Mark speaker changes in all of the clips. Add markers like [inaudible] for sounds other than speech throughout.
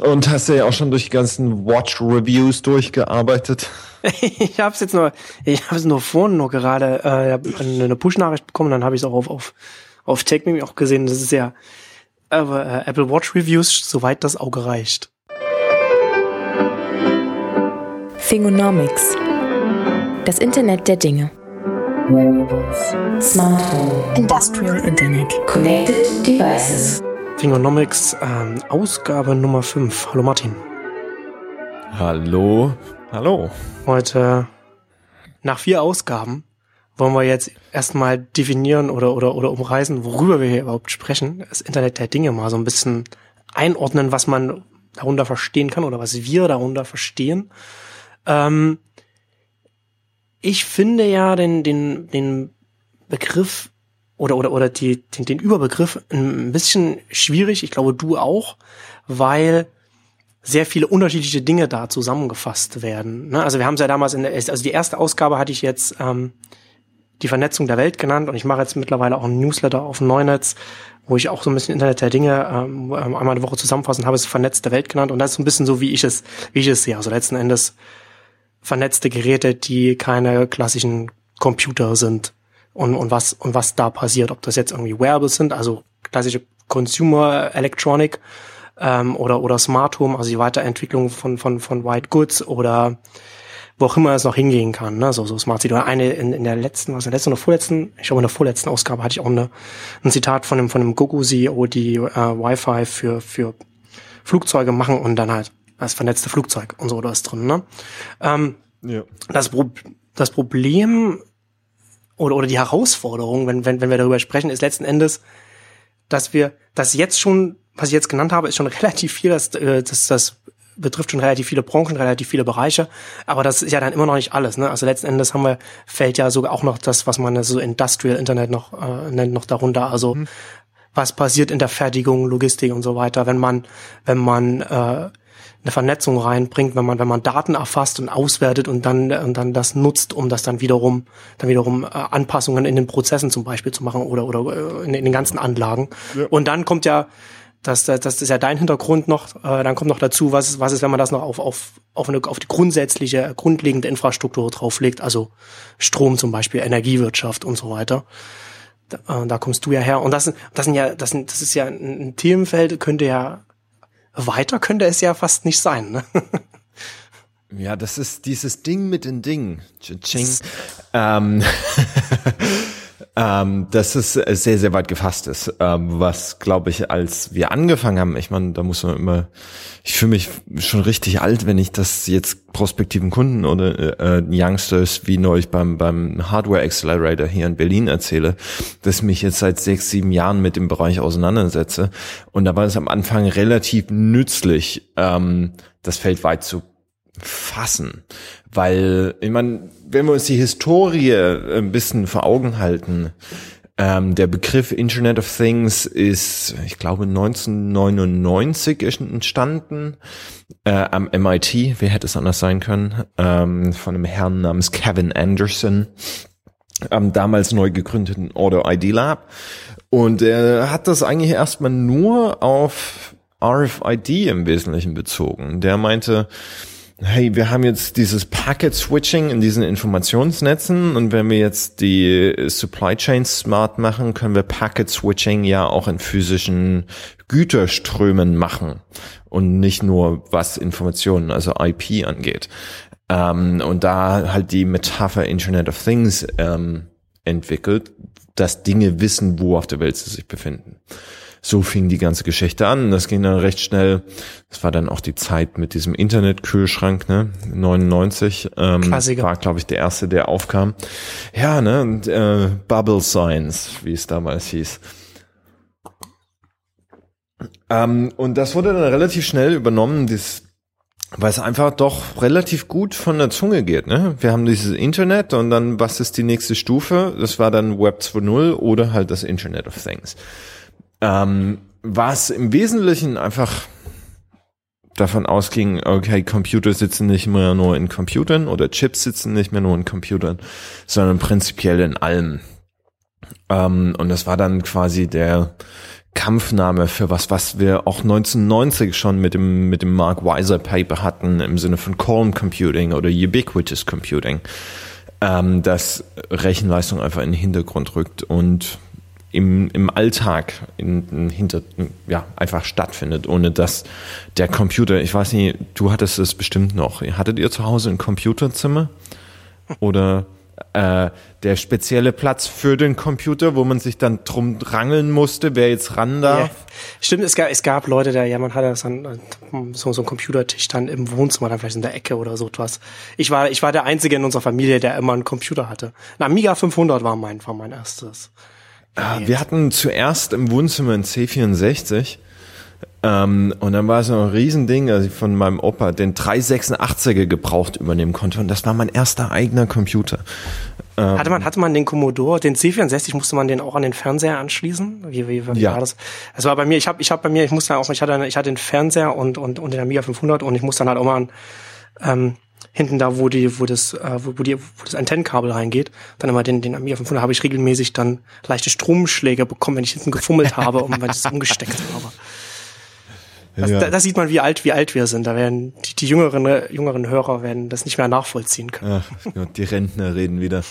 Speaker 1: Und hast du ja auch schon durch die ganzen Watch-Reviews durchgearbeitet? [laughs]
Speaker 2: ich habe es jetzt nur, ich habe es nur vorhin nur gerade äh, eine Push-Nachricht bekommen, dann habe ich es auch auf auf auf TechMeme auch gesehen. Das ist ja aber äh, Apple Watch Reviews, soweit das Auge reicht.
Speaker 3: Fingonomics. Das Internet der Dinge. Smart Home. Industrial Internet. Connected Devices.
Speaker 2: Fingonomics, ähm, Ausgabe Nummer 5. Hallo Martin.
Speaker 1: Hallo. Hallo.
Speaker 2: Heute nach vier Ausgaben wollen wir jetzt erstmal definieren oder, oder, oder umreißen, worüber wir hier überhaupt sprechen. Das Internet der Dinge mal so ein bisschen einordnen, was man darunter verstehen kann oder was wir darunter verstehen. Ähm, ich finde ja den, den, den Begriff oder, oder, oder die, den, den Überbegriff ein bisschen schwierig. Ich glaube, du auch, weil sehr viele unterschiedliche Dinge da zusammengefasst werden. Ne? Also wir haben es ja damals in der, also die erste Ausgabe hatte ich jetzt ähm, die Vernetzung der Welt genannt und ich mache jetzt mittlerweile auch ein Newsletter auf Neunetz, wo ich auch so ein bisschen Internet der Dinge ähm, einmal eine Woche zusammenfassen habe, es vernetzte Welt genannt und das ist ein bisschen so, wie ich es, wie ich es sehe. Also letzten Endes vernetzte Geräte, die keine klassischen Computer sind und, und was und was da passiert, ob das jetzt irgendwie Wearables sind, also klassische Consumer Electronic ähm, oder oder Smart Home, also die Weiterentwicklung von von von White Goods oder wo auch immer es noch hingehen kann, ne? so, so Smart City. Oder eine in, in der letzten, was in der letzten oder vorletzten, ich glaube in der vorletzten Ausgabe hatte ich auch eine, ein Zitat von dem, von dem Gogo-CEO, die äh, Wi-Fi für, für Flugzeuge machen und dann halt das vernetzte Flugzeug und so, da ist drin, ne? Ähm, ja. das, Pro das Problem oder, oder die Herausforderung, wenn, wenn, wenn wir darüber sprechen, ist letzten Endes, dass wir, dass jetzt schon, was ich jetzt genannt habe, ist schon [laughs] relativ viel, dass, äh, dass das betrifft schon relativ viele Branchen, relativ viele Bereiche, aber das ist ja dann immer noch nicht alles. Ne? Also letzten Endes haben wir, fällt ja sogar auch noch das, was man so Industrial Internet noch äh, nennt, noch darunter. Also mhm. was passiert in der Fertigung, Logistik und so weiter, wenn man, wenn man äh, eine Vernetzung reinbringt, wenn man wenn man Daten erfasst und auswertet und dann und dann das nutzt, um das dann wiederum dann wiederum äh, Anpassungen in den Prozessen zum Beispiel zu machen oder oder äh, in, in den ganzen Anlagen. Ja. Und dann kommt ja das, das, das ist ja dein Hintergrund noch. Äh, dann kommt noch dazu, was ist, was ist, wenn man das noch auf, auf, auf, eine, auf die grundsätzliche, grundlegende Infrastruktur drauflegt, also Strom zum Beispiel, Energiewirtschaft und so weiter. Da, äh, da kommst du ja her. Und das, das sind ja, das, sind, das ist ja ein, ein Themenfeld, könnte ja weiter könnte es ja fast nicht sein. Ne? [laughs]
Speaker 1: Ja, das ist dieses Ding mit den Dingen. Ching. Ähm, [laughs] ähm, dass es sehr, sehr weit gefasst ist. Ähm, was, glaube ich, als wir angefangen haben, ich meine, da muss man immer, ich fühle mich schon richtig alt, wenn ich das jetzt prospektiven Kunden oder äh, Youngsters wie neulich beim, beim Hardware Accelerator hier in Berlin erzähle, dass ich mich jetzt seit sechs, sieben Jahren mit dem Bereich auseinandersetze. Und da war es am Anfang relativ nützlich, ähm, das Feld weit zu fassen. Weil, ich meine, wenn wir uns die Historie ein bisschen vor Augen halten, ähm, der Begriff Internet of Things ist, ich glaube, 1999 entstanden äh, am MIT. Wer hätte es anders sein können? Ähm, von einem Herrn namens Kevin Anderson am damals neu gegründeten Auto ID Lab. Und er hat das eigentlich erstmal nur auf RFID im Wesentlichen bezogen. Der meinte, hey, wir haben jetzt dieses Packet Switching in diesen Informationsnetzen und wenn wir jetzt die Supply Chain smart machen, können wir Packet Switching ja auch in physischen Güterströmen machen und nicht nur was Informationen, also IP angeht. Ähm, und da halt die Metapher Internet of Things ähm, entwickelt, dass Dinge wissen, wo auf der Welt sie sich befinden so fing die ganze Geschichte an. Das ging dann recht schnell. Das war dann auch die Zeit mit diesem Internetkühlschrank, ne? 99 ähm, Klassiker. war, glaube ich, der erste, der aufkam. Ja, ne? Und, äh, Bubble Science, wie es damals hieß. Ähm, und das wurde dann relativ schnell übernommen, das weil es einfach doch relativ gut von der Zunge geht. Ne? Wir haben dieses Internet und dann, was ist die nächste Stufe? Das war dann Web 2.0 oder halt das Internet of Things. Ähm, was im Wesentlichen einfach davon ausging, okay, Computer sitzen nicht mehr nur in Computern oder Chips sitzen nicht mehr nur in Computern, sondern prinzipiell in allem. Ähm, und das war dann quasi der Kampfname für was, was wir auch 1990 schon mit dem, mit dem Mark Weiser Paper hatten, im Sinne von Calm Computing oder Ubiquitous Computing, ähm, dass Rechenleistung einfach in den Hintergrund rückt und im, im Alltag in, in hinter, ja, einfach stattfindet, ohne dass der Computer, ich weiß nicht, du hattest es bestimmt noch. Hattet ihr zu Hause ein Computerzimmer? Oder äh, der spezielle Platz für den Computer, wo man sich dann drum drangeln musste, wer jetzt ran darf. Ja.
Speaker 2: Stimmt, es gab, es gab Leute, da, ja, man hatte dann so, so einen Computertisch dann im Wohnzimmer, dann vielleicht in der Ecke oder so etwas. Ich war, ich war der Einzige in unserer Familie, der immer einen Computer hatte. Ein Amiga 500 war mein, war mein erstes.
Speaker 1: Ja, wir hatten zuerst im Wohnzimmer ein C64 ähm, und dann war es noch ein Riesending, als ich von meinem Opa den 386er gebraucht übernehmen konnte. Und das war mein erster eigener Computer.
Speaker 2: Ähm, hatte man, hatte man den Commodore, den C64, musste man den auch an den Fernseher anschließen? Wie, wie, wie ja. war das? Es war bei mir, ich habe ich hab bei mir, ich musste auch, ich hatte, ich hatte den Fernseher und, und, und den Amiga 500 und ich musste dann halt auch mal an, ähm, hinten da, wo die, wo das, äh, wo, die, wo das Antennenkabel reingeht, dann immer den, den Amiga 500 habe ich regelmäßig dann leichte Stromschläge bekommen, wenn ich hinten gefummelt habe und wenn ich es [laughs] umgesteckt habe. Das, ja. da, sieht man, wie alt, wie alt wir sind. Da werden die, die jüngeren, jüngeren Hörer werden das nicht mehr nachvollziehen können.
Speaker 1: Ach, die Rentner reden wieder.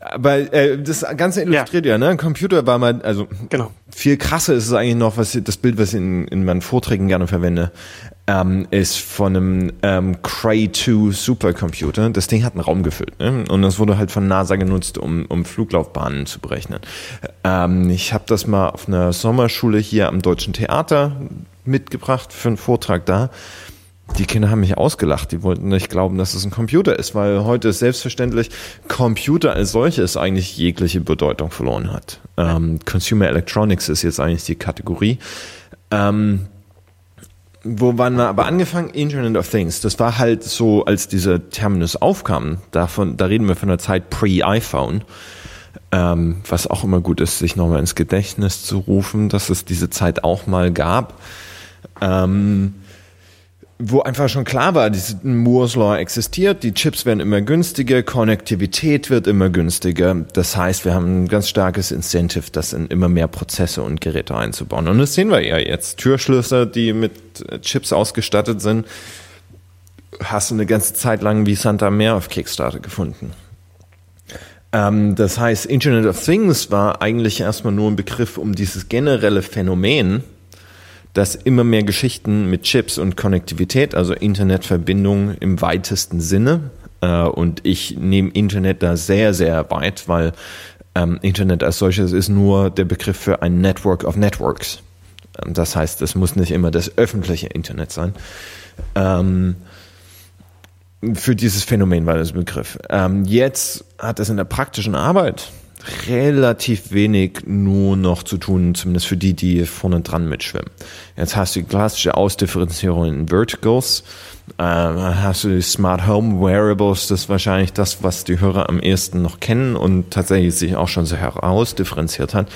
Speaker 1: Aber äh, das Ganze illustriert ja. ja, ne? Computer war mal, also genau. viel krasser ist es eigentlich noch, was das Bild, was ich in, in meinen Vorträgen gerne verwende, ähm, ist von einem ähm, Cray 2 Supercomputer. Das Ding hat einen Raum gefüllt ne? und das wurde halt von NASA genutzt, um, um Fluglaufbahnen zu berechnen. Ähm, ich habe das mal auf einer Sommerschule hier am Deutschen Theater mitgebracht für einen Vortrag da. Die Kinder haben mich ausgelacht. Die wollten nicht glauben, dass es ein Computer ist, weil heute ist selbstverständlich Computer als solches eigentlich jegliche Bedeutung verloren hat. Ähm, Consumer Electronics ist jetzt eigentlich die Kategorie. Ähm, wo waren wir aber angefangen? Internet of Things. Das war halt so, als dieser Terminus aufkam. Davon, da reden wir von der Zeit pre-iPhone. Ähm, was auch immer gut ist, sich nochmal ins Gedächtnis zu rufen, dass es diese Zeit auch mal gab ähm, wo einfach schon klar war, dieses Moore's Law existiert, die Chips werden immer günstiger, Konnektivität wird immer günstiger. Das heißt, wir haben ein ganz starkes Incentive, das in immer mehr Prozesse und Geräte einzubauen. Und das sehen wir ja jetzt. Türschlüssel, die mit Chips ausgestattet sind, hast du eine ganze Zeit lang wie Santa Meer auf Kickstarter gefunden. Ähm, das heißt, Internet of Things war eigentlich erstmal nur ein Begriff, um dieses generelle Phänomen, dass immer mehr Geschichten mit Chips und Konnektivität, also Internetverbindung im weitesten Sinne, äh, und ich nehme Internet da sehr, sehr weit, weil ähm, Internet als solches ist nur der Begriff für ein Network of Networks. Ähm, das heißt, es muss nicht immer das öffentliche Internet sein. Ähm, für dieses Phänomen war das Begriff. Ähm, jetzt hat es in der praktischen Arbeit relativ wenig nur noch zu tun, zumindest für die, die vorne dran mitschwimmen. Jetzt hast du die klassische Ausdifferenzierung in Verticals, äh, hast du die Smart Home Wearables, das ist wahrscheinlich das, was die Hörer am ehesten noch kennen und tatsächlich sich auch schon so herausdifferenziert hat.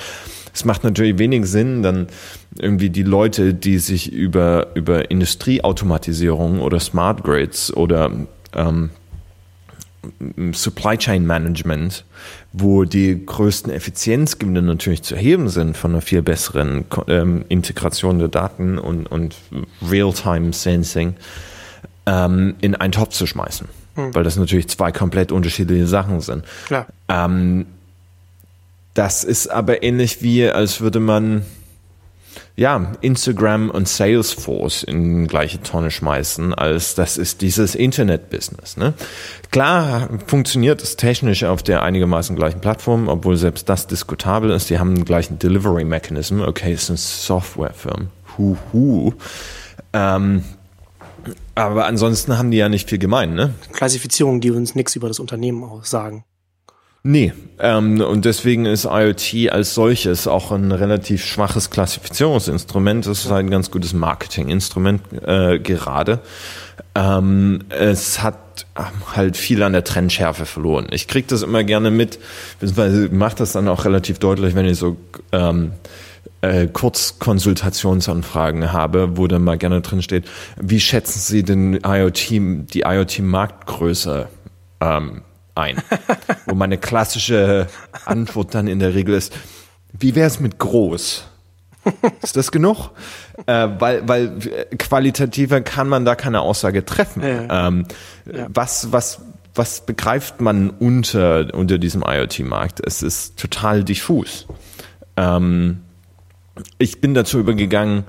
Speaker 1: Es macht natürlich wenig Sinn, dann irgendwie die Leute, die sich über, über Industrieautomatisierung oder Smart Grids oder ähm, Supply Chain Management, wo die größten Effizienzgewinne natürlich zu erheben sind von einer viel besseren ähm, Integration der Daten und, und Real-Time Sensing, ähm, in einen Topf zu schmeißen. Hm. Weil das natürlich zwei komplett unterschiedliche Sachen sind. Klar. Ähm, das ist aber ähnlich wie, als würde man ja, Instagram und Salesforce in gleiche Tonne schmeißen, als das ist dieses Internet-Business. Ne? Klar funktioniert es technisch auf der einigermaßen gleichen Plattform, obwohl selbst das diskutabel ist. Die haben den gleichen Delivery-Mechanism. Okay, es sind Softwarefirmen. Huhu. Ähm, aber ansonsten haben die ja nicht viel gemein, ne?
Speaker 2: Klassifizierungen, die uns nichts über das Unternehmen aussagen.
Speaker 1: Nee, ähm, und deswegen ist IoT als solches auch ein relativ schwaches Klassifizierungsinstrument. Es ist halt ein ganz gutes Marketinginstrument äh, gerade. Ähm, es hat halt viel an der Trendschärfe verloren. Ich krieg das immer gerne mit, beziehungsweise mache das dann auch relativ deutlich, wenn ich so ähm, äh, Kurzkonsultationsanfragen habe, wo dann mal gerne drin steht, wie schätzen Sie den IoT, die IoT-Marktgröße ähm, ein. Wo meine klassische Antwort dann in der Regel ist, wie wäre es mit groß? Ist das genug? äh, weil, weil qualitativer kann man da keine Aussage treffen.
Speaker 2: Ja.
Speaker 1: Ähm,
Speaker 2: Ja.
Speaker 1: Was, was, was begreift man unter, unter diesem IoT-Markt? Es ist total diffus. Ähm, ich bin dazu übergegangen,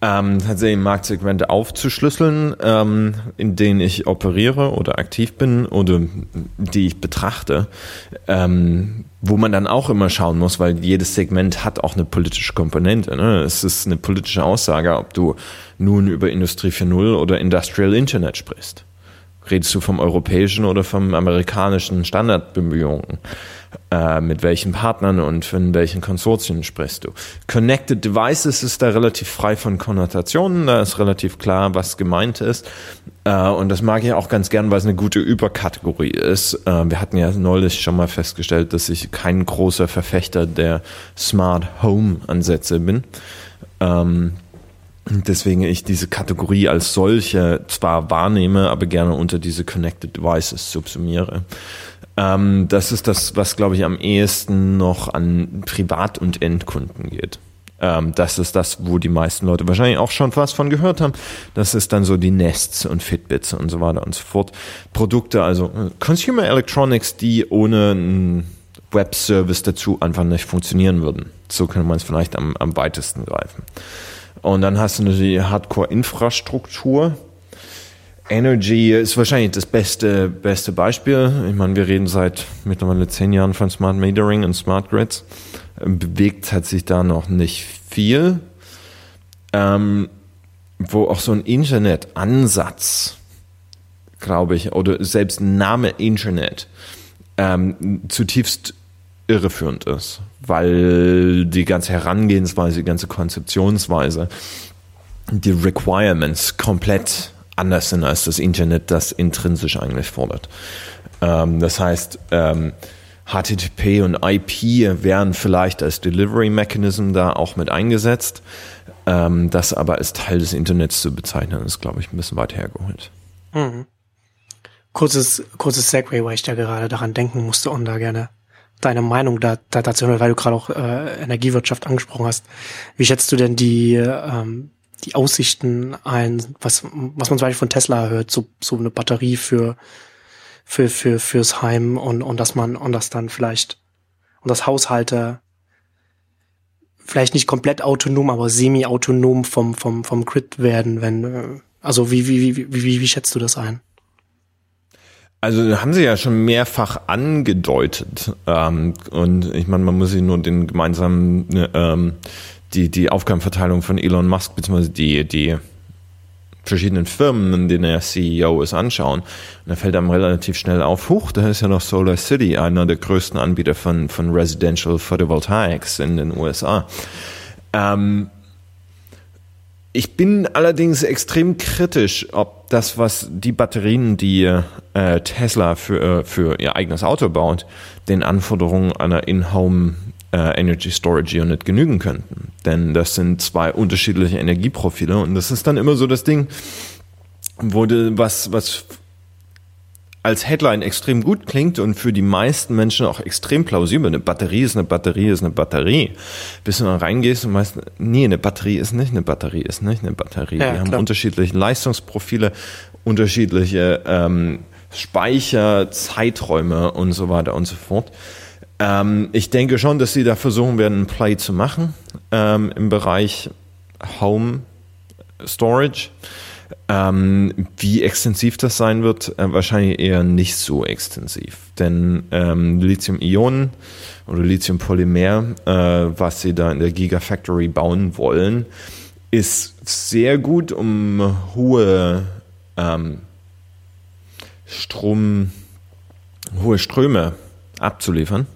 Speaker 1: ähm, tatsächlich Marktsegmente aufzuschlüsseln, ähm, in denen ich operiere oder aktiv bin oder die ich betrachte, ähm, wo man dann auch immer schauen muss, weil jedes Segment hat auch eine politische Komponente. Ne? Es ist eine politische Aussage, ob du nun über Industrie 4.0 oder Industrial Internet sprichst. Redest du vom europäischen oder vom amerikanischen Standardbemühungen? Äh, mit welchen Partnern und von welchen Konsortien sprichst du? Connected Devices ist da relativ frei von Konnotationen, da ist relativ klar, was gemeint ist. Äh, und das mag ich auch ganz gern, weil es eine gute Überkategorie ist. Äh, wir hatten ja neulich schon mal festgestellt, dass ich kein großer Verfechter der Smart Home Ansätze bin. Ähm, Deswegen ich diese Kategorie als solche zwar wahrnehme, aber gerne unter diese Connected Devices subsumiere. Ähm, das ist das, was glaube ich am ehesten noch an Privat- und Endkunden geht. Ähm, das ist das, wo die meisten Leute wahrscheinlich auch schon was von gehört haben. Das ist dann so die Nests und Fitbits und so weiter und so fort. Produkte, also äh, Consumer Electronics, die ohne einen Web-Service dazu einfach nicht funktionieren würden. So könnte man es vielleicht am, am weitesten greifen. Und dann hast du die Hardcore-Infrastruktur. Energy ist wahrscheinlich das beste, beste Beispiel. Ich meine, wir reden seit mittlerweile zehn Jahren von Smart Metering und Smart Grids. Bewegt hat sich da noch nicht viel. Ähm, wo auch so ein Internet-Ansatz, glaube ich, oder selbst Name Internet ähm, zutiefst irreführend ist, weil die ganze Herangehensweise, die ganze Konzeptionsweise, die Requirements komplett anders sind als das Internet das intrinsisch eigentlich fordert. Ähm, das heißt, ähm, HTTP und IP werden vielleicht als Delivery Mechanism da auch mit eingesetzt. Ähm, das aber als Teil des Internets zu bezeichnen, ist, glaube ich, ein bisschen weit hergeholt.
Speaker 2: Kurzes, kurzes Segway, weil ich da gerade daran denken musste und da gerne deine Meinung da, da dazu hören, weil du gerade auch äh, Energiewirtschaft angesprochen hast. Wie schätzt du denn die, ähm, die Aussichten ein, was, was man zum Beispiel von Tesla hört, so, so eine Batterie für, für, für, fürs Heim und, und dass man, und das dann vielleicht, und das Haushalte vielleicht nicht komplett autonom, aber semi-autonom vom, vom, vom Grid werden, wenn, äh, also wie, wie, wie, wie, wie, wie schätzt du das ein?
Speaker 1: Also haben sie ja schon mehrfach angedeutet. Ähm, und ich meine, man muss sich nur den gemeinsamen, ne, ähm, die, die Aufgabenverteilung von Elon Musk, beziehungsweise die, die verschiedenen Firmen, in denen er CEO ist, anschauen. Und da fällt einem relativ schnell auf, huch, da ist ja noch Solar City, einer der größten Anbieter von, von Residential Photovoltaics in den USA. Ähm, ich bin allerdings extrem kritisch, ob das, was die Batterien, die äh, Tesla für, äh, für ihr eigenes Auto baut, den Anforderungen einer In-Home äh, Energy Storage Unit genügen könnten. Denn das sind zwei unterschiedliche Energieprofile und das ist dann immer so das Ding, wurde was, was als Headline extrem gut klingt und für die meisten Menschen auch extrem plausibel. Eine Batterie ist eine Batterie ist eine Batterie. Bis du dann reingehst und weißt, nee, eine Batterie ist nicht eine Batterie ist nicht eine Batterie.
Speaker 2: Ja,
Speaker 1: Die haben
Speaker 2: klar.
Speaker 1: unterschiedliche Leistungsprofile, unterschiedliche ähm, Speicher, Zeiträume und so weiter und so fort. Ähm, ich denke schon, dass sie da versuchen werden, einen Play zu machen ähm, im Bereich Home Storage. Ähm, wie extensiv das sein wird, äh, wahrscheinlich eher nicht so extensiv. Denn ähm, Lithium-Ionen oder Lithium-Polymer, äh, was sie da in der Gigafactory bauen wollen, ist sehr gut, um hohe ähm, Strom, hohe Ströme abzuliefern.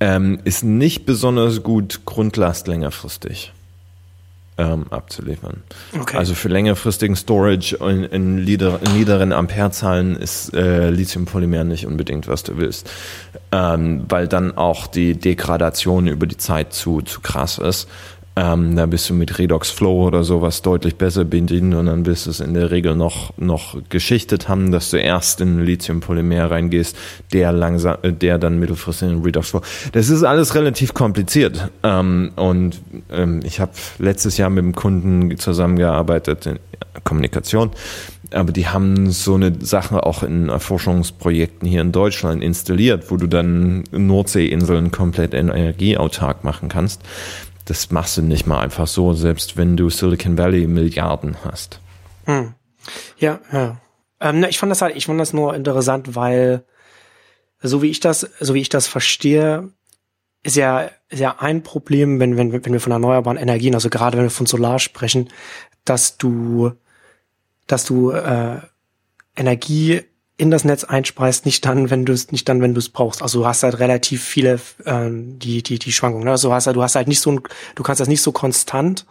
Speaker 1: Ähm, ist nicht besonders gut Grundlast längerfristig ähm, abzuliefern.
Speaker 2: Okay.
Speaker 1: Also für längerfristigen Storage in, in, nieder, in niederen Amperezahlen ist äh, Lithiumpolymer nicht unbedingt, was du willst, ähm, weil dann auch die Degradation über die Zeit zu, zu krass ist. Ähm, da bist du mit Redox Flow oder sowas deutlich besser bedient und dann bist du es in der Regel noch, noch geschichtet haben, dass du erst in Lithium-Polymer reingehst, der langsam, äh, der dann mittelfristig in Redox Flow. Das ist alles relativ kompliziert. Ähm, und ähm, ich habe letztes Jahr mit dem Kunden zusammengearbeitet in Kommunikation aber die haben so eine Sache auch in Forschungsprojekten hier in Deutschland installiert, wo du dann Nordseeinseln komplett energieautark machen kannst das machst du nicht mal einfach so, selbst wenn du Silicon Valley Milliarden hast.
Speaker 2: Hm. Ja, ja. Ähm, ich fand das halt, ich fand das nur interessant, weil so wie ich das, so wie ich das verstehe, ist ja, ist ja ein Problem, wenn, wenn, wenn wir von erneuerbaren Energien, also gerade wenn wir von Solar sprechen, dass du, dass du äh, Energie in das Netz einspeist, nicht dann, wenn du es nicht dann, wenn du es brauchst. Also du hast halt relativ viele ähm, die die die Schwankungen. Ne? Also du hast halt, du hast halt nicht so ein, du kannst das nicht so konstant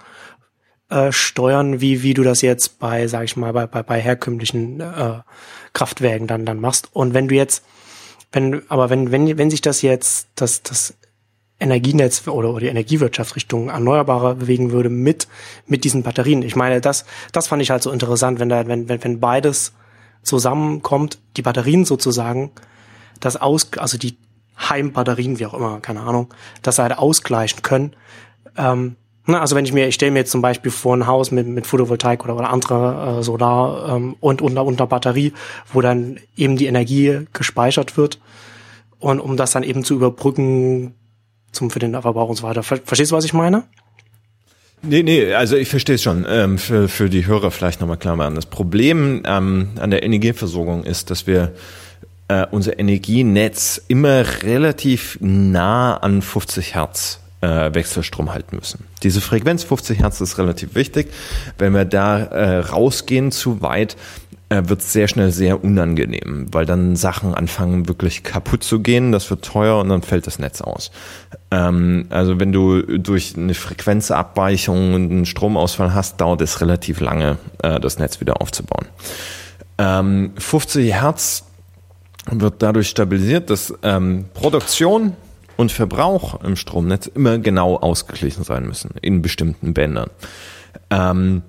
Speaker 2: äh, steuern, wie wie du das jetzt bei, sag ich mal, bei bei, bei herkömmlichen äh, Kraftwerken dann dann machst. Und wenn du jetzt, wenn aber wenn wenn wenn sich das jetzt das das Energienetz oder, oder die Energiewirtschaft Richtung Erneuerbare bewegen würde mit mit diesen Batterien. Ich meine, das das fand ich halt so interessant, wenn da wenn wenn, wenn beides zusammenkommt, die Batterien sozusagen, das aus, also die Heimbatterien, wie auch immer, keine Ahnung, das halt ausgleichen können. Ähm, na, also wenn ich mir, ich stelle mir jetzt zum Beispiel vor ein Haus mit, mit Photovoltaik oder, oder andere äh, Solar ähm, und unter, unter Batterie, wo dann eben die Energie gespeichert wird und um das dann eben zu überbrücken zum für den Verbrauch und so weiter. Verstehst du, was ich meine?
Speaker 1: Nee, nee, also ich verstehe es schon. Ähm, für, für die Hörer vielleicht nochmal klar machen. Das Problem ähm, an der Energieversorgung ist, dass wir äh, unser Energienetz immer relativ nah an 50 Hertz äh, Wechselstrom halten müssen. Diese Frequenz 50 Hertz ist relativ wichtig. Wenn wir da äh, rausgehen zu weit, äh, wird sehr schnell sehr unangenehm, weil dann Sachen anfangen wirklich kaputt zu gehen, das wird teuer und dann fällt das Netz aus. Ähm, also wenn du durch eine Frequenzabweichung einen Stromausfall hast, dauert es relativ lange, äh, das Netz wieder aufzubauen. Ähm, 50 Hertz wird dadurch stabilisiert, dass ähm, Produktion und Verbrauch im Stromnetz immer genau ausgeglichen sein müssen in bestimmten Bändern. Ähm,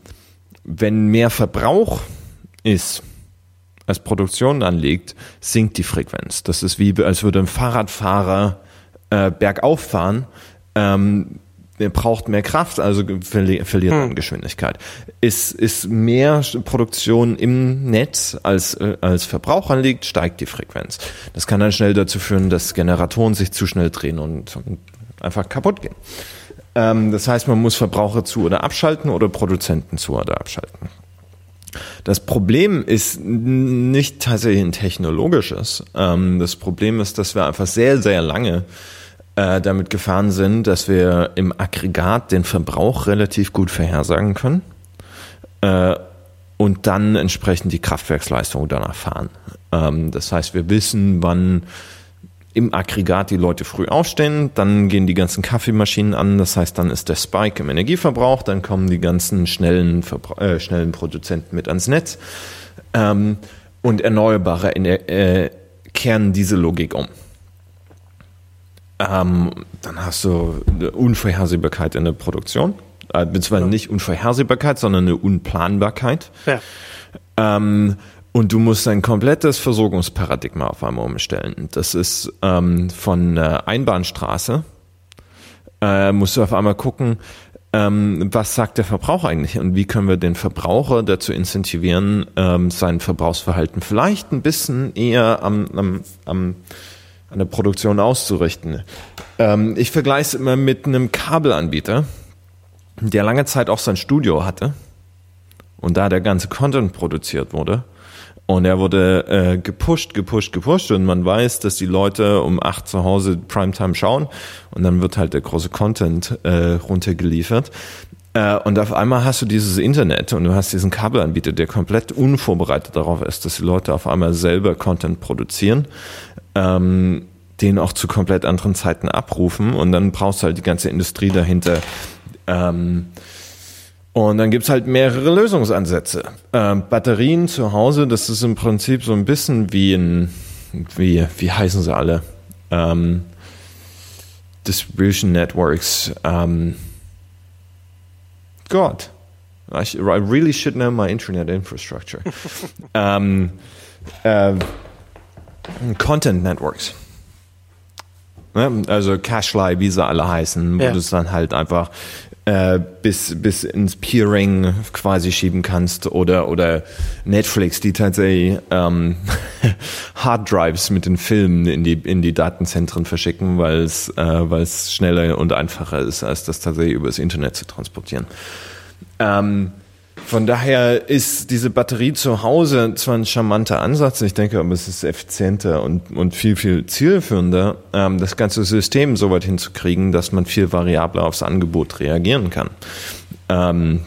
Speaker 1: wenn mehr Verbrauch ist, als Produktion anlegt, sinkt die Frequenz. Das ist wie, als würde ein Fahrradfahrer äh, bergauf fahren. Ähm, er braucht mehr Kraft, also verli verliert hm. Geschwindigkeit. Ist, ist mehr Produktion im Netz als, äh, als Verbrauch anliegt, steigt die Frequenz. Das kann dann schnell dazu führen, dass Generatoren sich zu schnell drehen und, und einfach kaputt gehen. Ähm, das heißt, man muss Verbraucher zu oder abschalten oder Produzenten zu oder abschalten. Das Problem ist nicht tatsächlich ein technologisches. Ähm, das Problem ist, dass wir einfach sehr, sehr lange äh, damit gefahren sind, dass wir im Aggregat den Verbrauch relativ gut vorhersagen können äh, und dann entsprechend die Kraftwerksleistung danach fahren. Ähm, das heißt, wir wissen, wann im Aggregat die Leute früh aufstehen, dann gehen die ganzen Kaffeemaschinen an, das heißt, dann ist der Spike im Energieverbrauch, dann kommen die ganzen schnellen, Verbra äh, schnellen Produzenten mit ans Netz ähm, und Erneuerbare in, äh, kehren diese Logik um. Ähm, dann hast du eine Unvorhersehbarkeit in der Produktion, äh, beziehungsweise ja. nicht Unvorhersehbarkeit, sondern eine Unplanbarkeit. Ja. Ähm, und du musst dein komplettes Versorgungsparadigma auf einmal umstellen. Das ist ähm, von äh, Einbahnstraße. Äh, musst du auf einmal gucken, ähm, was sagt der Verbraucher eigentlich und wie können wir den Verbraucher dazu incentivieren, ähm, sein Verbrauchsverhalten vielleicht ein bisschen eher am, am, am an der Produktion auszurichten. Ähm, ich vergleiche es immer mit einem Kabelanbieter, der lange Zeit auch sein Studio hatte und da der ganze Content produziert wurde und er wurde äh, gepusht, gepusht, gepusht und man weiß, dass die Leute um acht zu Hause Primetime schauen und dann wird halt der große Content äh, runtergeliefert. Äh, und auf einmal hast du dieses Internet und du hast diesen Kabelanbieter, der komplett unvorbereitet darauf ist, dass die Leute auf einmal selber Content produzieren, ähm, den auch zu komplett anderen Zeiten abrufen und dann brauchst du halt die ganze Industrie dahinter. Ähm, und dann gibt's halt mehrere Lösungsansätze. Ähm, Batterien zu Hause, das ist im Prinzip so ein bisschen wie ein, wie, wie heißen sie alle? Ähm, Distribution Networks. Ähm, God. I, sh- I really should know my internet infrastructure. [laughs] ähm, äh, Content Networks. Ne? Also Cashfly, wie sie alle heißen, wo
Speaker 2: Ja.
Speaker 1: du es dann halt einfach äh, bis, bis ins Peering quasi schieben kannst oder, oder Netflix, die tatsächlich ähm, [laughs] Harddrives mit den Filmen in die, in die Datenzentren verschicken, weil es äh, weil es schneller und einfacher ist, als das tatsächlich übers Internet zu transportieren. Ähm, von daher ist diese Batterie zu Hause zwar ein charmanter Ansatz, ich denke, aber es ist effizienter und, und viel, viel zielführender, ähm, das ganze System so weit hinzukriegen, dass man viel variabler aufs Angebot reagieren kann. Ähm,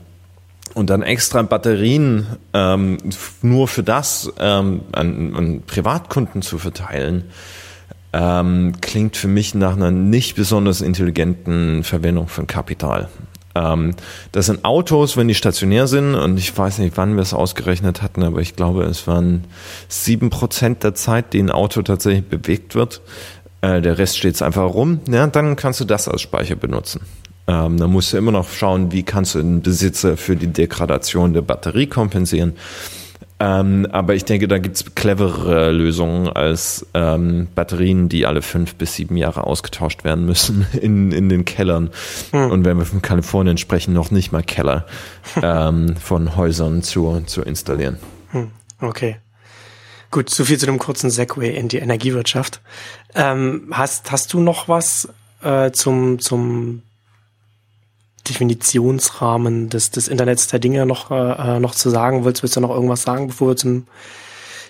Speaker 1: und dann extra Batterien ähm, nur für das ähm, an, an Privatkunden zu verteilen, ähm, klingt für mich nach einer nicht besonders intelligenten Verwendung von Kapital. Ähm, das sind Autos, wenn die stationär sind, und ich weiß nicht, wann wir es ausgerechnet hatten, aber ich glaube, es waren sieben Prozent der Zeit, die ein Auto tatsächlich bewegt wird. Äh, der Rest steht einfach rum. Ja, dann kannst du das als Speicher benutzen. Ähm, dann musst du immer noch schauen, wie kannst du den Besitzer für die Degradation der Batterie kompensieren. Ähm, aber ich denke, da gibt's cleverere Lösungen als ähm, Batterien, die alle fünf bis sieben Jahre ausgetauscht werden müssen [laughs] in, in den Kellern. Und wenn wir von Kalifornien sprechen, noch nicht mal Keller [laughs] ähm, von Häusern zu, zu installieren.
Speaker 2: Okay. Gut, so viel zu dem kurzen Segway in die Energiewirtschaft. Ähm, hast, hast du noch was äh, zum, zum Definitionsrahmen des, des Internets der Dinge noch, äh, noch zu sagen? Willst, willst du noch irgendwas sagen, bevor wir zum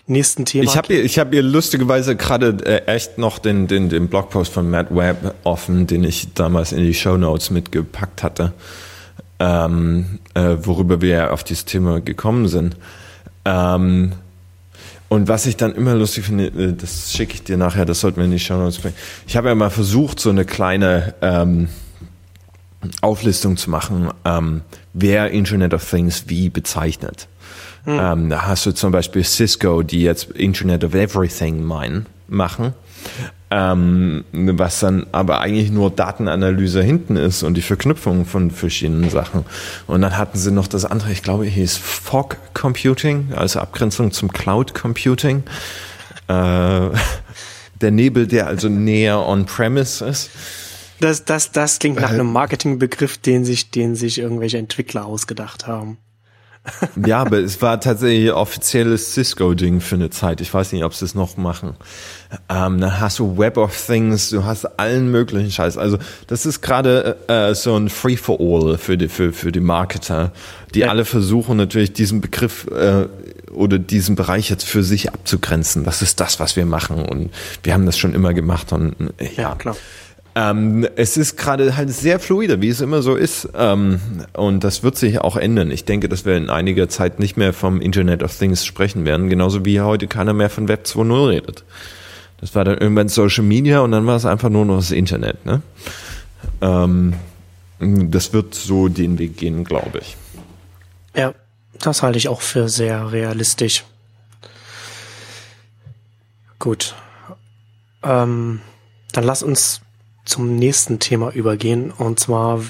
Speaker 2: nächsten Thema
Speaker 1: Ich habe hier, ich hab hier lustigerweise gerade äh, echt noch den, den, den Blogpost von Matt Webb offen, den ich damals in die Show Notes mitgepackt hatte, ähm, äh, worüber wir auf dieses Thema gekommen sind. Ähm, und was ich dann immer lustig finde, äh, das schicke ich dir nachher, das sollten wir in die Show Notes bringen. Ich habe ja mal versucht, so eine kleine ähm, Auflistung zu machen, ähm, wer Internet of Things wie bezeichnet. Ähm, da hast du zum Beispiel Cisco, die jetzt Internet of Everything meinen, machen, ähm, was dann aber eigentlich nur Datenanalyse hinten ist und die Verknüpfung von verschiedenen Sachen. Und dann hatten sie noch das andere, ich glaube, hieß Fog Computing, also Abgrenzung zum Cloud Computing. Äh, [laughs] der Nebel, der also näher on-premise ist.
Speaker 2: Das, das, das klingt nach einem Marketingbegriff, den sich, den sich irgendwelche Entwickler ausgedacht haben. [laughs]
Speaker 1: Ja, aber es war tatsächlich offizielles Cisco-Ding für eine Zeit. Ich weiß nicht, ob sie es noch machen. Ähm, dann hast du Web of Things, du hast allen möglichen Scheiß. Also das ist gerade äh, so ein Free-for-all für die, für, für die Marketer, die
Speaker 2: Ja.
Speaker 1: alle versuchen natürlich diesen Begriff äh, oder diesen Bereich jetzt für sich abzugrenzen. Das ist das, was wir machen und wir haben das schon immer gemacht und äh,
Speaker 2: Ja, klar.
Speaker 1: Ähm, es ist gerade halt sehr fluide, wie es immer so ist. Ähm, und das wird sich auch ändern. Ich denke, dass wir in einiger Zeit nicht mehr vom Internet of Things sprechen werden, genauso wie heute keiner mehr von Web 2.0 redet. Das war dann irgendwann Social Media und dann war es einfach nur noch das Internet. Ne? Ähm, das wird so den Weg gehen, glaube ich.
Speaker 2: Ja, das halte ich auch für sehr realistisch. Gut. Ähm, dann lass uns zum nächsten Thema übergehen. Und zwar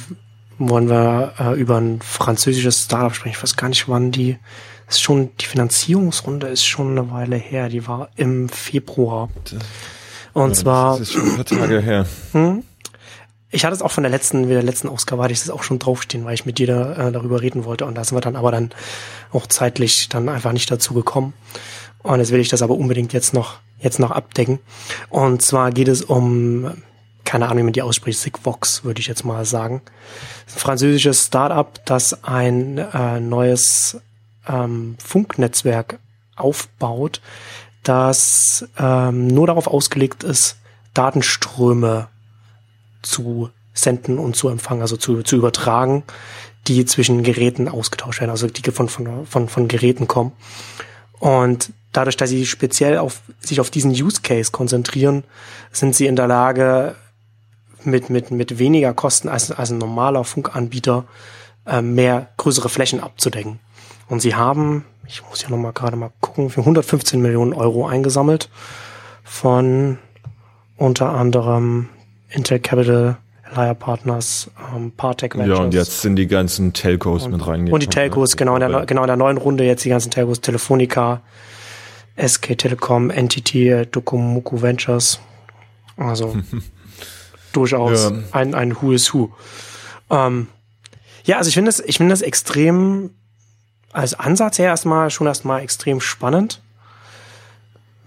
Speaker 2: wollen wir äh, über ein französisches Startup sprechen. Ich weiß gar nicht, wann die. Ist schon die Finanzierungsrunde ist schon eine Weile her. Die war im Februar. Und zwar
Speaker 1: Das ist schon ein paar Tage her.
Speaker 2: ich hatte es auch von der letzten, der letzten Ausgabe hatte ich das auch schon draufstehen, weil ich mit dir da, äh, darüber reden wollte und da sind wir dann aber dann auch zeitlich dann einfach nicht dazu gekommen. Und jetzt will ich das aber unbedingt jetzt noch, jetzt noch abdecken. Und zwar geht es um, keine Ahnung, wie man die ausspricht, Sigvox, würde ich jetzt mal sagen. Ein französisches Startup, das ein äh, neues ähm, Funknetzwerk aufbaut, das ähm, nur darauf ausgelegt ist, Datenströme zu senden und zu empfangen, also zu, zu übertragen, die zwischen Geräten ausgetauscht werden, also die von, von, von, von Geräten kommen. Und dadurch, dass sie speziell auf, sich auf diesen Use Case konzentrieren, sind sie in der Lage, mit, mit, mit weniger Kosten als, als ein normaler Funkanbieter äh, mehr größere Flächen abzudecken. Und sie haben, ich muss ja noch mal gerade mal gucken, für 115 Millionen Euro eingesammelt von unter anderem Intel Capital, Alaya Partners, ähm, Partech Ventures.
Speaker 1: Ja, und jetzt sind die ganzen Telcos
Speaker 2: und,
Speaker 1: mit reingekommen.
Speaker 2: Und die Telcos, genau in, der, genau in der neuen Runde jetzt die ganzen Telcos, Telefonica, SK Telekom, NTT, Docomoco Ventures. Also [laughs] durchaus
Speaker 1: Ja.
Speaker 2: ein, ein Who is Who. Ähm, ja, also ich finde das, ich finde das extrem als Ansatz her erstmal schon erstmal extrem spannend.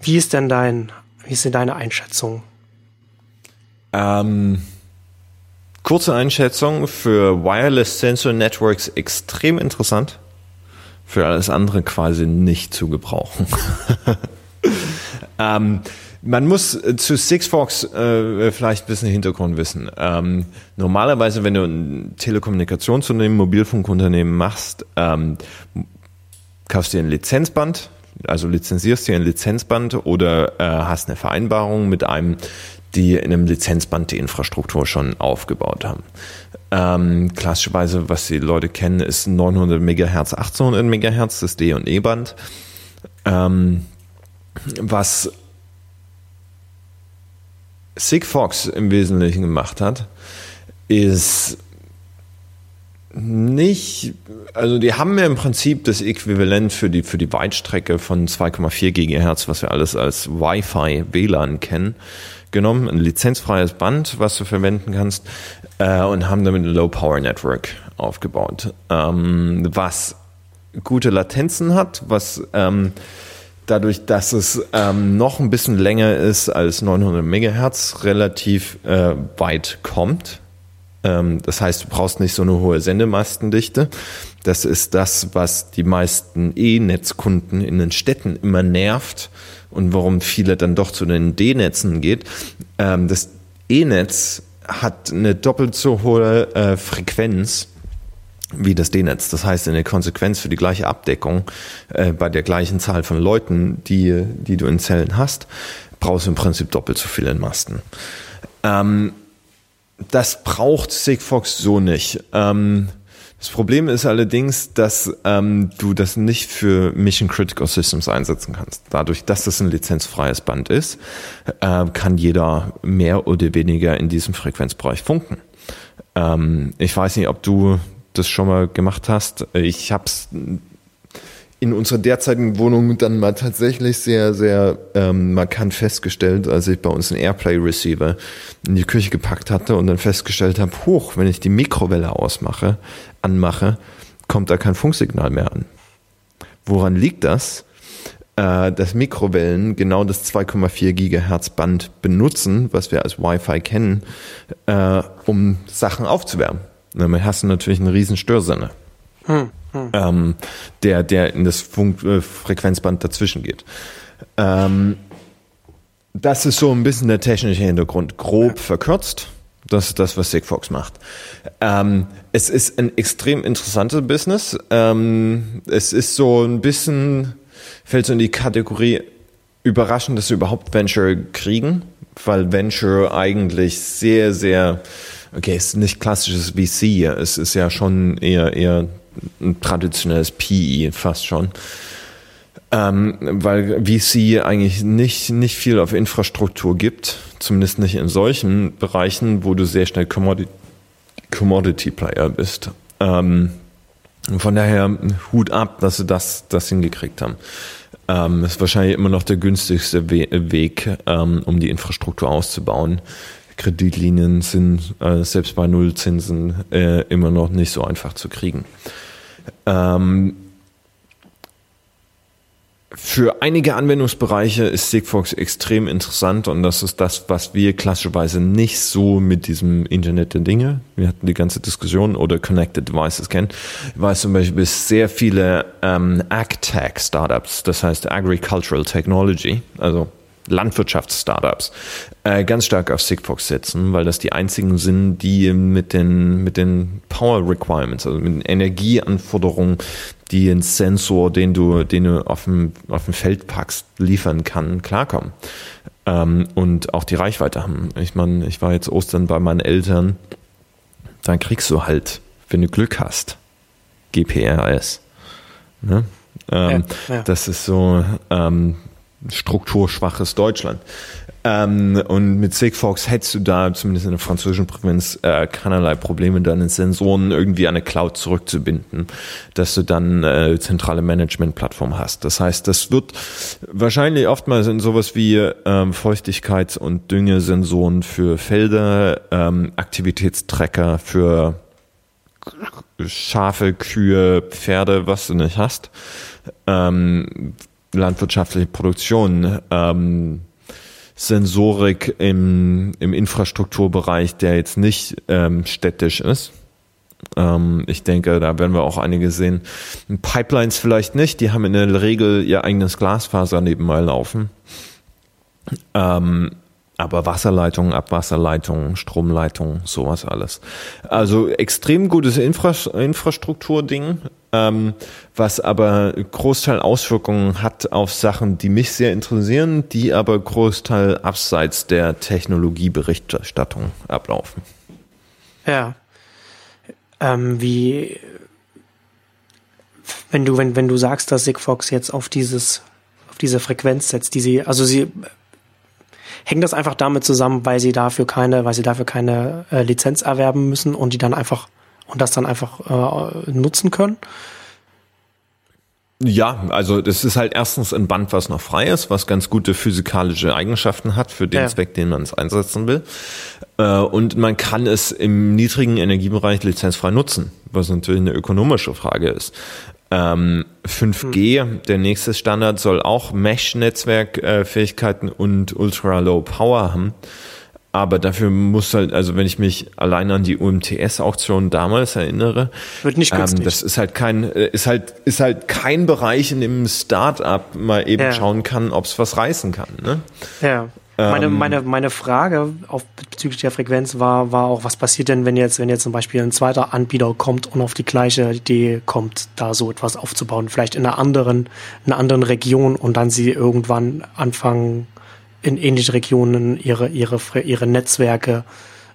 Speaker 2: Wie ist denn dein, wie ist denn deine Einschätzung?
Speaker 1: Ähm, kurze Einschätzung für Wireless Sensor Networks extrem interessant. Für alles andere quasi nicht zu gebrauchen. [laughs] ähm, man muss äh, zu Sigfox äh, vielleicht ein bisschen Hintergrund wissen. Ähm, normalerweise, wenn du ein Telekommunikationsunternehmen, Mobilfunkunternehmen machst, ähm, kaufst dir ein Lizenzband, also lizenzierst dir ein Lizenzband oder äh, hast eine Vereinbarung mit einem, die in einem Lizenzband die Infrastruktur schon aufgebaut haben. Ähm, klassischerweise, was die Leute kennen, ist 900 Megahertz, 1800 Megahertz, das D- und E-Band. Ähm, was Sigfox im Wesentlichen gemacht hat, ist nicht, also die haben ja im Prinzip das Äquivalent für die, für die Weitstrecke von 2,4 Gigahertz, was wir alles als Wi-Fi WLAN kennen, genommen, ein lizenzfreies Band, was du verwenden kannst, äh, und haben damit ein Low-Power-Network aufgebaut, ähm, was gute Latenzen hat, was ähm, dadurch, dass es ähm, noch ein bisschen länger ist als 900 Megahertz, relativ äh, weit kommt. Ähm, das heißt, du brauchst nicht so eine hohe Sendemastendichte. Das ist das, was die meisten E-Netzkunden in den Städten immer nervt und warum viele dann doch zu den D-Netzen geht. Ähm, das E-Netz hat eine doppelt so hohe äh, Frequenz wie das D-Netz. Das heißt, in der Konsequenz für die gleiche Abdeckung äh, bei der gleichen Zahl von Leuten, die, die du in Zellen hast, brauchst du im Prinzip doppelt so viele Masten. Ähm, das braucht Sigfox so nicht. Ähm, das Problem ist allerdings, dass ähm, du das nicht für Mission Critical Systems einsetzen kannst. Dadurch, dass es ein lizenzfreies Band ist, äh, kann jeder mehr oder weniger in diesem Frequenzbereich funken. Ähm, ich weiß nicht, ob du das schon mal gemacht hast. Ich habe es in unserer derzeitigen Wohnung dann mal tatsächlich sehr, sehr ähm, markant festgestellt, als ich bei uns einen Airplay-Receiver in die Küche gepackt hatte und dann festgestellt habe, hoch, wenn ich die Mikrowelle ausmache, anmache, kommt da kein Funksignal mehr an. Woran liegt das? Äh, dass Mikrowellen genau das 2,4 Gigahertz Band benutzen, was wir als Wi-Fi kennen, äh, um Sachen aufzuwärmen. Damit hast du natürlich einen riesen Störsender ähm, der, der in das Funk äh, Frequenzband dazwischen geht. Ähm, das ist so ein bisschen der technische Hintergrund, grob verkürzt. Das ist das, was Sigfox macht. Ähm, es ist ein extrem interessantes Business. Ähm, es ist so ein bisschen, fällt so in die Kategorie überraschend, dass sie überhaupt Venture kriegen, weil Venture eigentlich sehr, sehr, okay, es ist nicht klassisches VC, es ist ja schon eher, eher ein traditionelles PE fast schon. Ähm, weil VC eigentlich nicht, nicht viel auf Infrastruktur gibt, zumindest nicht in solchen Bereichen, wo du sehr schnell Commodity, Commodity Player bist. Ähm, von daher Hut ab, dass sie das, das hingekriegt haben. Ähm, ist wahrscheinlich immer noch der günstigste We Weg, ähm, um die Infrastruktur auszubauen. Kreditlinien sind äh, selbst bei Nullzinsen äh, immer noch nicht so einfach zu kriegen. Ähm, für einige Anwendungsbereiche ist Sigfox extrem interessant und das ist das, was wir klassischerweise nicht so mit diesem Internet der Dinge, wir hatten die ganze Diskussion, oder Connected Devices kennen. Ich weiß zum Beispiel, sehr viele ähm, AgTech-Startups, das heißt Agricultural Technology, also Landwirtschaftsstartups äh, ganz stark auf Sigfox setzen, weil das die einzigen sind, die mit den mit den Power Requirements, also mit den Energieanforderungen, die ein Sensor, den du den du auf dem auf dem Feld packst, liefern kann, klarkommen ähm, und auch die Reichweite haben. Ich meine, ich war jetzt Ostern bei meinen Eltern, dann kriegst du halt, wenn du Glück hast, GPRS. Ne? Ähm,
Speaker 2: Ja, ja.
Speaker 1: Das ist so, ähm, strukturschwaches Deutschland. Ähm, und mit Sigfox hättest du da zumindest in der französischen Provinz äh, keinerlei Probleme, deine Sensoren irgendwie an eine Cloud zurückzubinden, dass du dann äh, zentrale Management-Plattform hast. Das heißt, das wird wahrscheinlich oftmals in sowas wie ähm, Feuchtigkeits- und Düngesensoren für Felder, ähm, Aktivitätstracker für Schafe, Kühe, Pferde, was du nicht hast, ähm, landwirtschaftliche Produktion, ähm, Sensorik im, im Infrastrukturbereich, der jetzt nicht ähm, städtisch ist. Ähm, ich denke, da werden wir auch einige sehen. Pipelines vielleicht nicht, die haben in der Regel ihr eigenes Glasfaser nebenbei laufen. Ähm, aber Wasserleitungen, Abwasserleitungen, Stromleitungen, sowas alles. Also extrem gutes Infra Infrastrukturding, ähm, was aber Großteil Auswirkungen hat auf Sachen, die mich sehr interessieren, die aber Großteil abseits der Technologieberichterstattung ablaufen.
Speaker 2: Ja. Ähm, wie, wenn du, wenn, wenn du sagst, dass Sigfox jetzt auf dieses, auf diese Frequenz setzt, die sie, also sie hängt das einfach damit zusammen, weil sie dafür keine, weil sie dafür keine äh, Lizenz erwerben müssen und die dann einfach und das dann einfach äh, nutzen können?
Speaker 1: Ja, also das ist halt erstens ein Band, was noch frei ist, was ganz gute physikalische Eigenschaften hat für den ja. Zweck, den man es einsetzen will. Äh, und man kann es im niedrigen Energiebereich lizenzfrei nutzen, was natürlich eine ökonomische Frage ist. Ähm, 5G, hm. der nächste Standard, soll auch Mesh-Netzwerkfähigkeiten und Ultra-Low Power haben. Aber dafür muss halt, also wenn ich mich allein an die UMTS-Auktion damals erinnere,
Speaker 2: wird nicht
Speaker 1: Ähm, das ist halt kein, äh, ist halt, ist halt kein Bereich, in dem Start-up mal eben ja. schauen kann, ob es was reißen kann. Ne?
Speaker 2: Ja. Meine, ähm, meine, meine Frage auf, bezüglich der Frequenz war, war auch, was passiert denn, wenn jetzt, wenn jetzt zum Beispiel ein zweiter Anbieter kommt und auf die gleiche Idee kommt, da so etwas aufzubauen, vielleicht in einer anderen, in einer anderen Region und dann sie irgendwann anfangen, in ähnliche Regionen ihre, ihre, ihre Netzwerke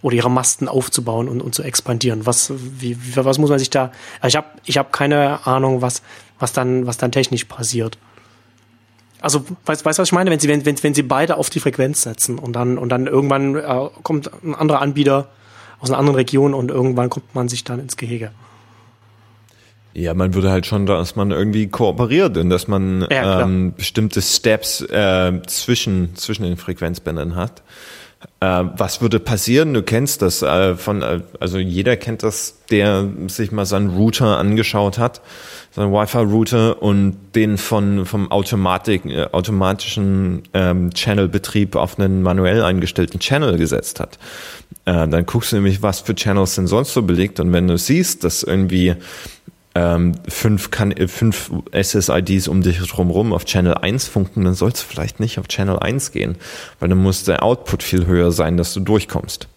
Speaker 2: oder ihre Masten aufzubauen und, und zu expandieren. Was, wie, was muss man sich da, ich habe ich hab keine Ahnung, was, was dann, was dann technisch passiert. Also, weißt du, was ich meine? Wenn sie, wenn, wenn, wenn sie beide auf die Frequenz setzen und dann, und dann irgendwann äh, kommt ein anderer Anbieter aus einer anderen Region und irgendwann kommt man sich dann ins Gehege.
Speaker 1: Ja, man würde halt schon, dass man irgendwie kooperiert und dass man ja, ähm, bestimmte Steps äh, zwischen, zwischen den Frequenzbändern hat. Äh, was würde passieren? Du kennst das äh, von, äh, also jeder kennt das, der sich mal seinen Router angeschaut hat so einen Wi-Fi-Router und den von vom Automatik, äh, automatischen ähm, Channel-Betrieb auf einen manuell eingestellten Channel gesetzt hat. Äh, dann guckst du nämlich, was für Channels sind sonst so belegt und wenn du siehst, dass irgendwie ähm, fünf, kann, äh, fünf SSIDs um dich drumherum auf Channel 1 funken, dann sollst du vielleicht nicht auf Channel 1 gehen, weil dann muss der Output viel höher sein, dass du durchkommst.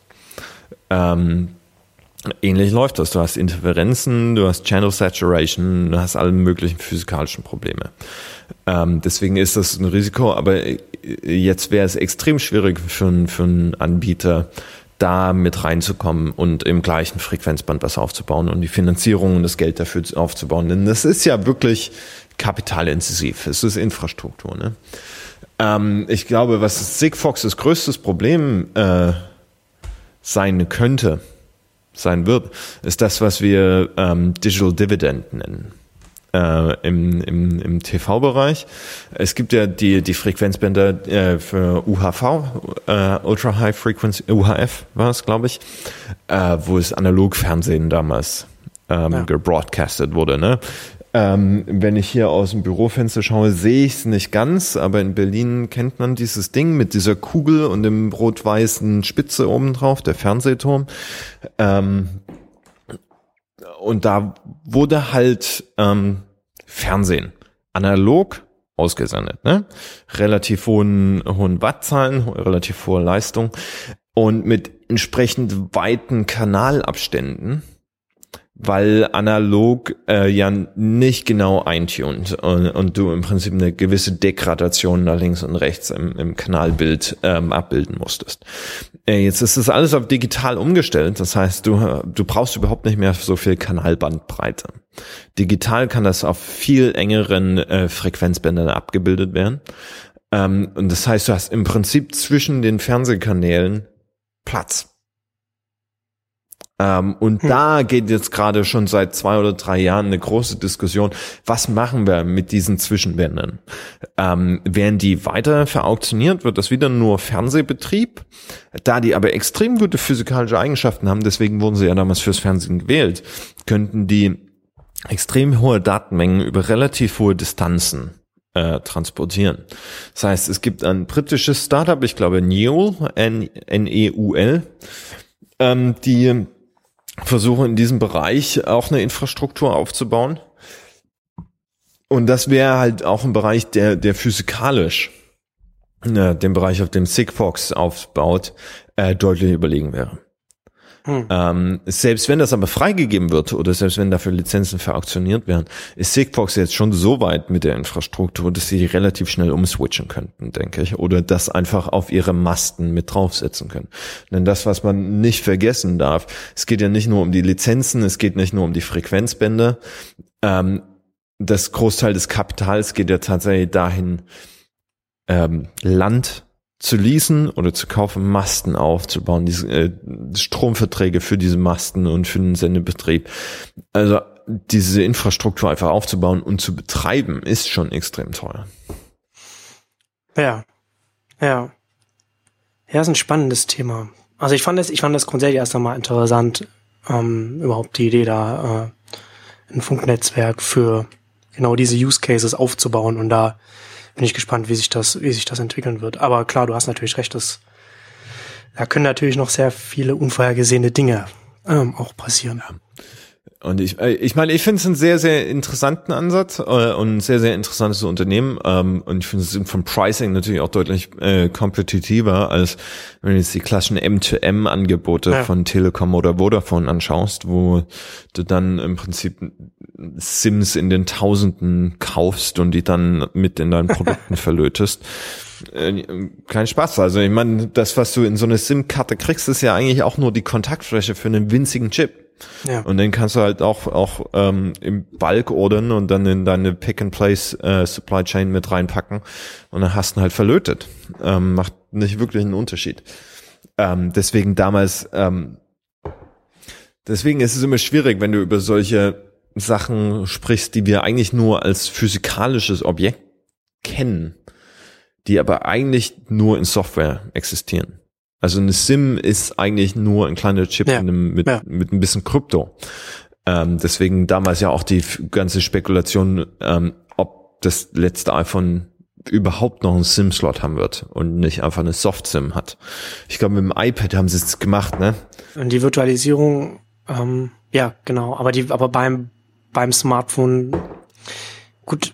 Speaker 1: Ähm, Ähnlich läuft das. Du hast Interferenzen, du hast Channel Saturation, du hast alle möglichen physikalischen Probleme. Ähm, deswegen ist das ein Risiko, aber jetzt wäre es extrem schwierig für, für einen Anbieter, da mit reinzukommen und im gleichen Frequenzband was aufzubauen und die Finanzierung und das Geld dafür aufzubauen. Denn das ist ja wirklich kapitalintensiv. Es ist Infrastruktur. Ne? Ähm, ich glaube, was Sigfoxes größtes Problem äh, sein könnte, sein wird, ist das, was wir ähm, Digital Dividend nennen. Äh, im, im, im TV-Bereich. Es gibt ja die, die Frequenzbänder äh, für UHV, äh, Ultra High Frequency, UHF war es, glaube ich, äh, wo es Analogfernsehen damals ähm, ja. gebroadcastet wurde. Ne? Ähm, wenn ich hier aus dem Bürofenster schaue, sehe ich es nicht ganz, aber in Berlin kennt man dieses Ding mit dieser Kugel und dem rot-weißen Spitze obendrauf, der Fernsehturm. Ähm, und da wurde halt ähm, Fernsehen analog ausgesendet, ne? Relativ hohen, hohen Wattzahlen, relativ hohe Leistung und mit entsprechend weiten Kanalabständen weil analog äh, ja nicht genau eintunt und, und du im Prinzip eine gewisse Degradation nach links und rechts im, im Kanalbild ähm, abbilden musstest. Äh, jetzt ist das alles auf digital umgestellt, das heißt, du, du brauchst überhaupt nicht mehr so viel Kanalbandbreite. Digital kann das auf viel engeren äh, Frequenzbändern abgebildet werden. Ähm, und das heißt, du hast im Prinzip zwischen den Fernsehkanälen Platz. Ähm, und hm. da geht jetzt gerade schon seit zwei oder drei Jahren eine große Diskussion. Was machen wir mit diesen Zwischenwänden? Ähm, werden die weiter verauktioniert? Wird das wieder nur Fernsehbetrieb? Da die aber extrem gute physikalische Eigenschaften haben, deswegen wurden sie ja damals fürs Fernsehen gewählt, könnten die extrem hohe Datenmengen über relativ hohe Distanzen äh, transportieren. Das heißt, es gibt ein britisches Startup, ich glaube Neul, N-E-U-L, ähm, die versuchen in diesem Bereich auch eine Infrastruktur aufzubauen. Und das wäre halt auch ein Bereich, der, der physikalisch äh, den Bereich, auf dem Sigfox aufbaut, äh, deutlich überlegen wäre. Hm. Ähm, selbst wenn das aber freigegeben wird oder selbst wenn dafür Lizenzen verauktioniert werden, ist Sigfox jetzt schon so weit mit der Infrastruktur, dass sie relativ schnell umswitchen könnten, denke ich, oder das einfach auf ihre Masten mit draufsetzen können. Denn das, was man nicht vergessen darf, es geht ja nicht nur um die Lizenzen, es geht nicht nur um die Frequenzbänder. Ähm, das Großteil des Kapitals geht ja tatsächlich dahin, ähm, Land zu leasen oder zu kaufen, Masten aufzubauen, diese äh, Stromverträge für diese Masten und für den Sendebetrieb. Also diese Infrastruktur einfach aufzubauen und zu betreiben, ist schon extrem teuer.
Speaker 2: Ja, ja. Ja, ist ein spannendes Thema. Also ich fand das, ich fand das grundsätzlich erst einmal interessant, ähm, überhaupt die Idee da, äh, ein Funknetzwerk für genau diese Use Cases aufzubauen und da bin ich gespannt, wie sich das, wie sich das entwickeln wird. Aber klar, du hast natürlich recht, dass da können natürlich noch sehr viele unvorhergesehene Dinge ähm, auch passieren. Ja.
Speaker 1: Und ich, äh, ich meine, ich finde es einen sehr, sehr interessanten Ansatz äh, und ein sehr, sehr interessantes Unternehmen. Ähm, und ich finde es vom Pricing natürlich auch deutlich äh, kompetitiver, als wenn du jetzt die klassischen M2M-Angebote ja. von Telekom oder Vodafone anschaust, wo du dann im Prinzip Sims in den Tausenden kaufst und die dann mit in deinen Produkten [laughs] verlötest. Äh, kein Spaß. Also ich meine, das, was du in so eine SIM-Karte kriegst, ist ja eigentlich auch nur die Kontaktfläche für einen winzigen Chip. Ja. Und den kannst du halt auch auch ähm, im Bulk ordern und dann in deine Pick-and-Place äh, Supply Chain mit reinpacken und dann hast du ihn halt verlötet. Ähm, macht nicht wirklich einen Unterschied. Ähm, deswegen damals, ähm, deswegen ist es immer schwierig, wenn du über solche Sachen sprichst, die wir eigentlich nur als physikalisches Objekt kennen, die aber eigentlich nur in Software existieren. Also eine SIM ist eigentlich nur ein kleiner Chip ja. mit, ja. mit ein bisschen Krypto. Ähm, deswegen damals ja auch die ganze Spekulation, ähm, ob das letzte iPhone überhaupt noch einen SIM-Slot haben wird und nicht einfach eine Soft-SIM hat. Ich glaube, mit dem iPad haben sie es gemacht, ne?
Speaker 2: Und die Virtualisierung, ähm, ja, genau. Aber die, aber beim beim Smartphone, gut,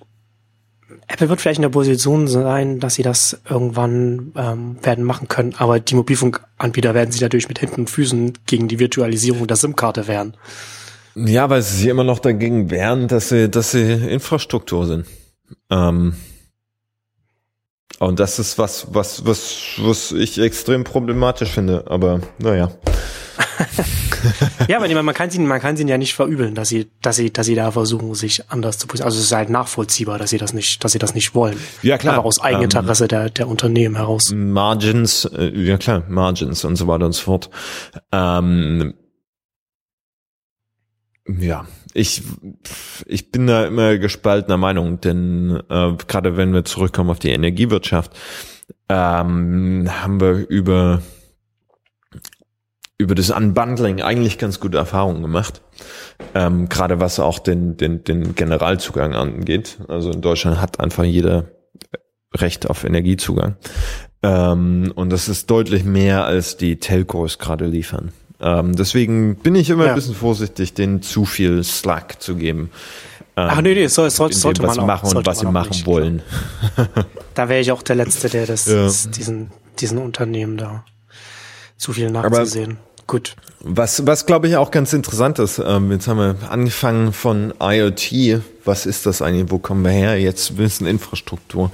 Speaker 2: Apple wird vielleicht in der Position sein, dass sie das irgendwann ähm, werden machen können, aber die Mobilfunkanbieter werden sich natürlich mit Händen und Füßen gegen die Virtualisierung der SIM-Karte wehren.
Speaker 1: Ja, weil sie sich immer noch dagegen wehren, dass sie, dass sie Infrastruktur sind. Ähm, und das ist was, was, was, was ich extrem problematisch finde. Aber naja.
Speaker 2: Ja, aber man kann sie, man kann sie ja nicht verübeln, dass sie, dass sie, dass sie da versuchen, sich anders zu positionieren. Also es ist halt nachvollziehbar, dass sie das nicht, dass sie das nicht wollen.
Speaker 1: Ja klar.
Speaker 2: Aber aus Eigeninteresse ähm, der, der Unternehmen heraus.
Speaker 1: Margins, äh, ja klar, Margins und so weiter und so fort. Ähm, ja, ich, ich bin da immer gespaltener Meinung, denn äh, gerade wenn wir zurückkommen auf die Energiewirtschaft, ähm, haben wir über über das Unbundling eigentlich ganz gute Erfahrungen gemacht. Ähm, gerade was auch den, den, den Generalzugang angeht. Also in Deutschland hat einfach jeder Recht auf Energiezugang. Ähm, und das ist deutlich mehr, als die Telcos gerade liefern. Ähm, deswegen bin ich immer ja. ein bisschen vorsichtig, denen zu viel Slack zu geben.
Speaker 2: Ähm, Ach nee, nee, so, so, sollte
Speaker 1: dem,
Speaker 2: man auch,
Speaker 1: machen und was sie machen nicht. wollen.
Speaker 2: da wäre ich auch der Letzte, der das, ja. diesen, diesen Unternehmen da zu viel nachzusehen. Aber Gut.
Speaker 1: Was, was glaube ich auch ganz interessant ist, ähm, jetzt haben wir angefangen von IoT, was ist das eigentlich, wo kommen wir her, jetzt wissen Infrastruktur,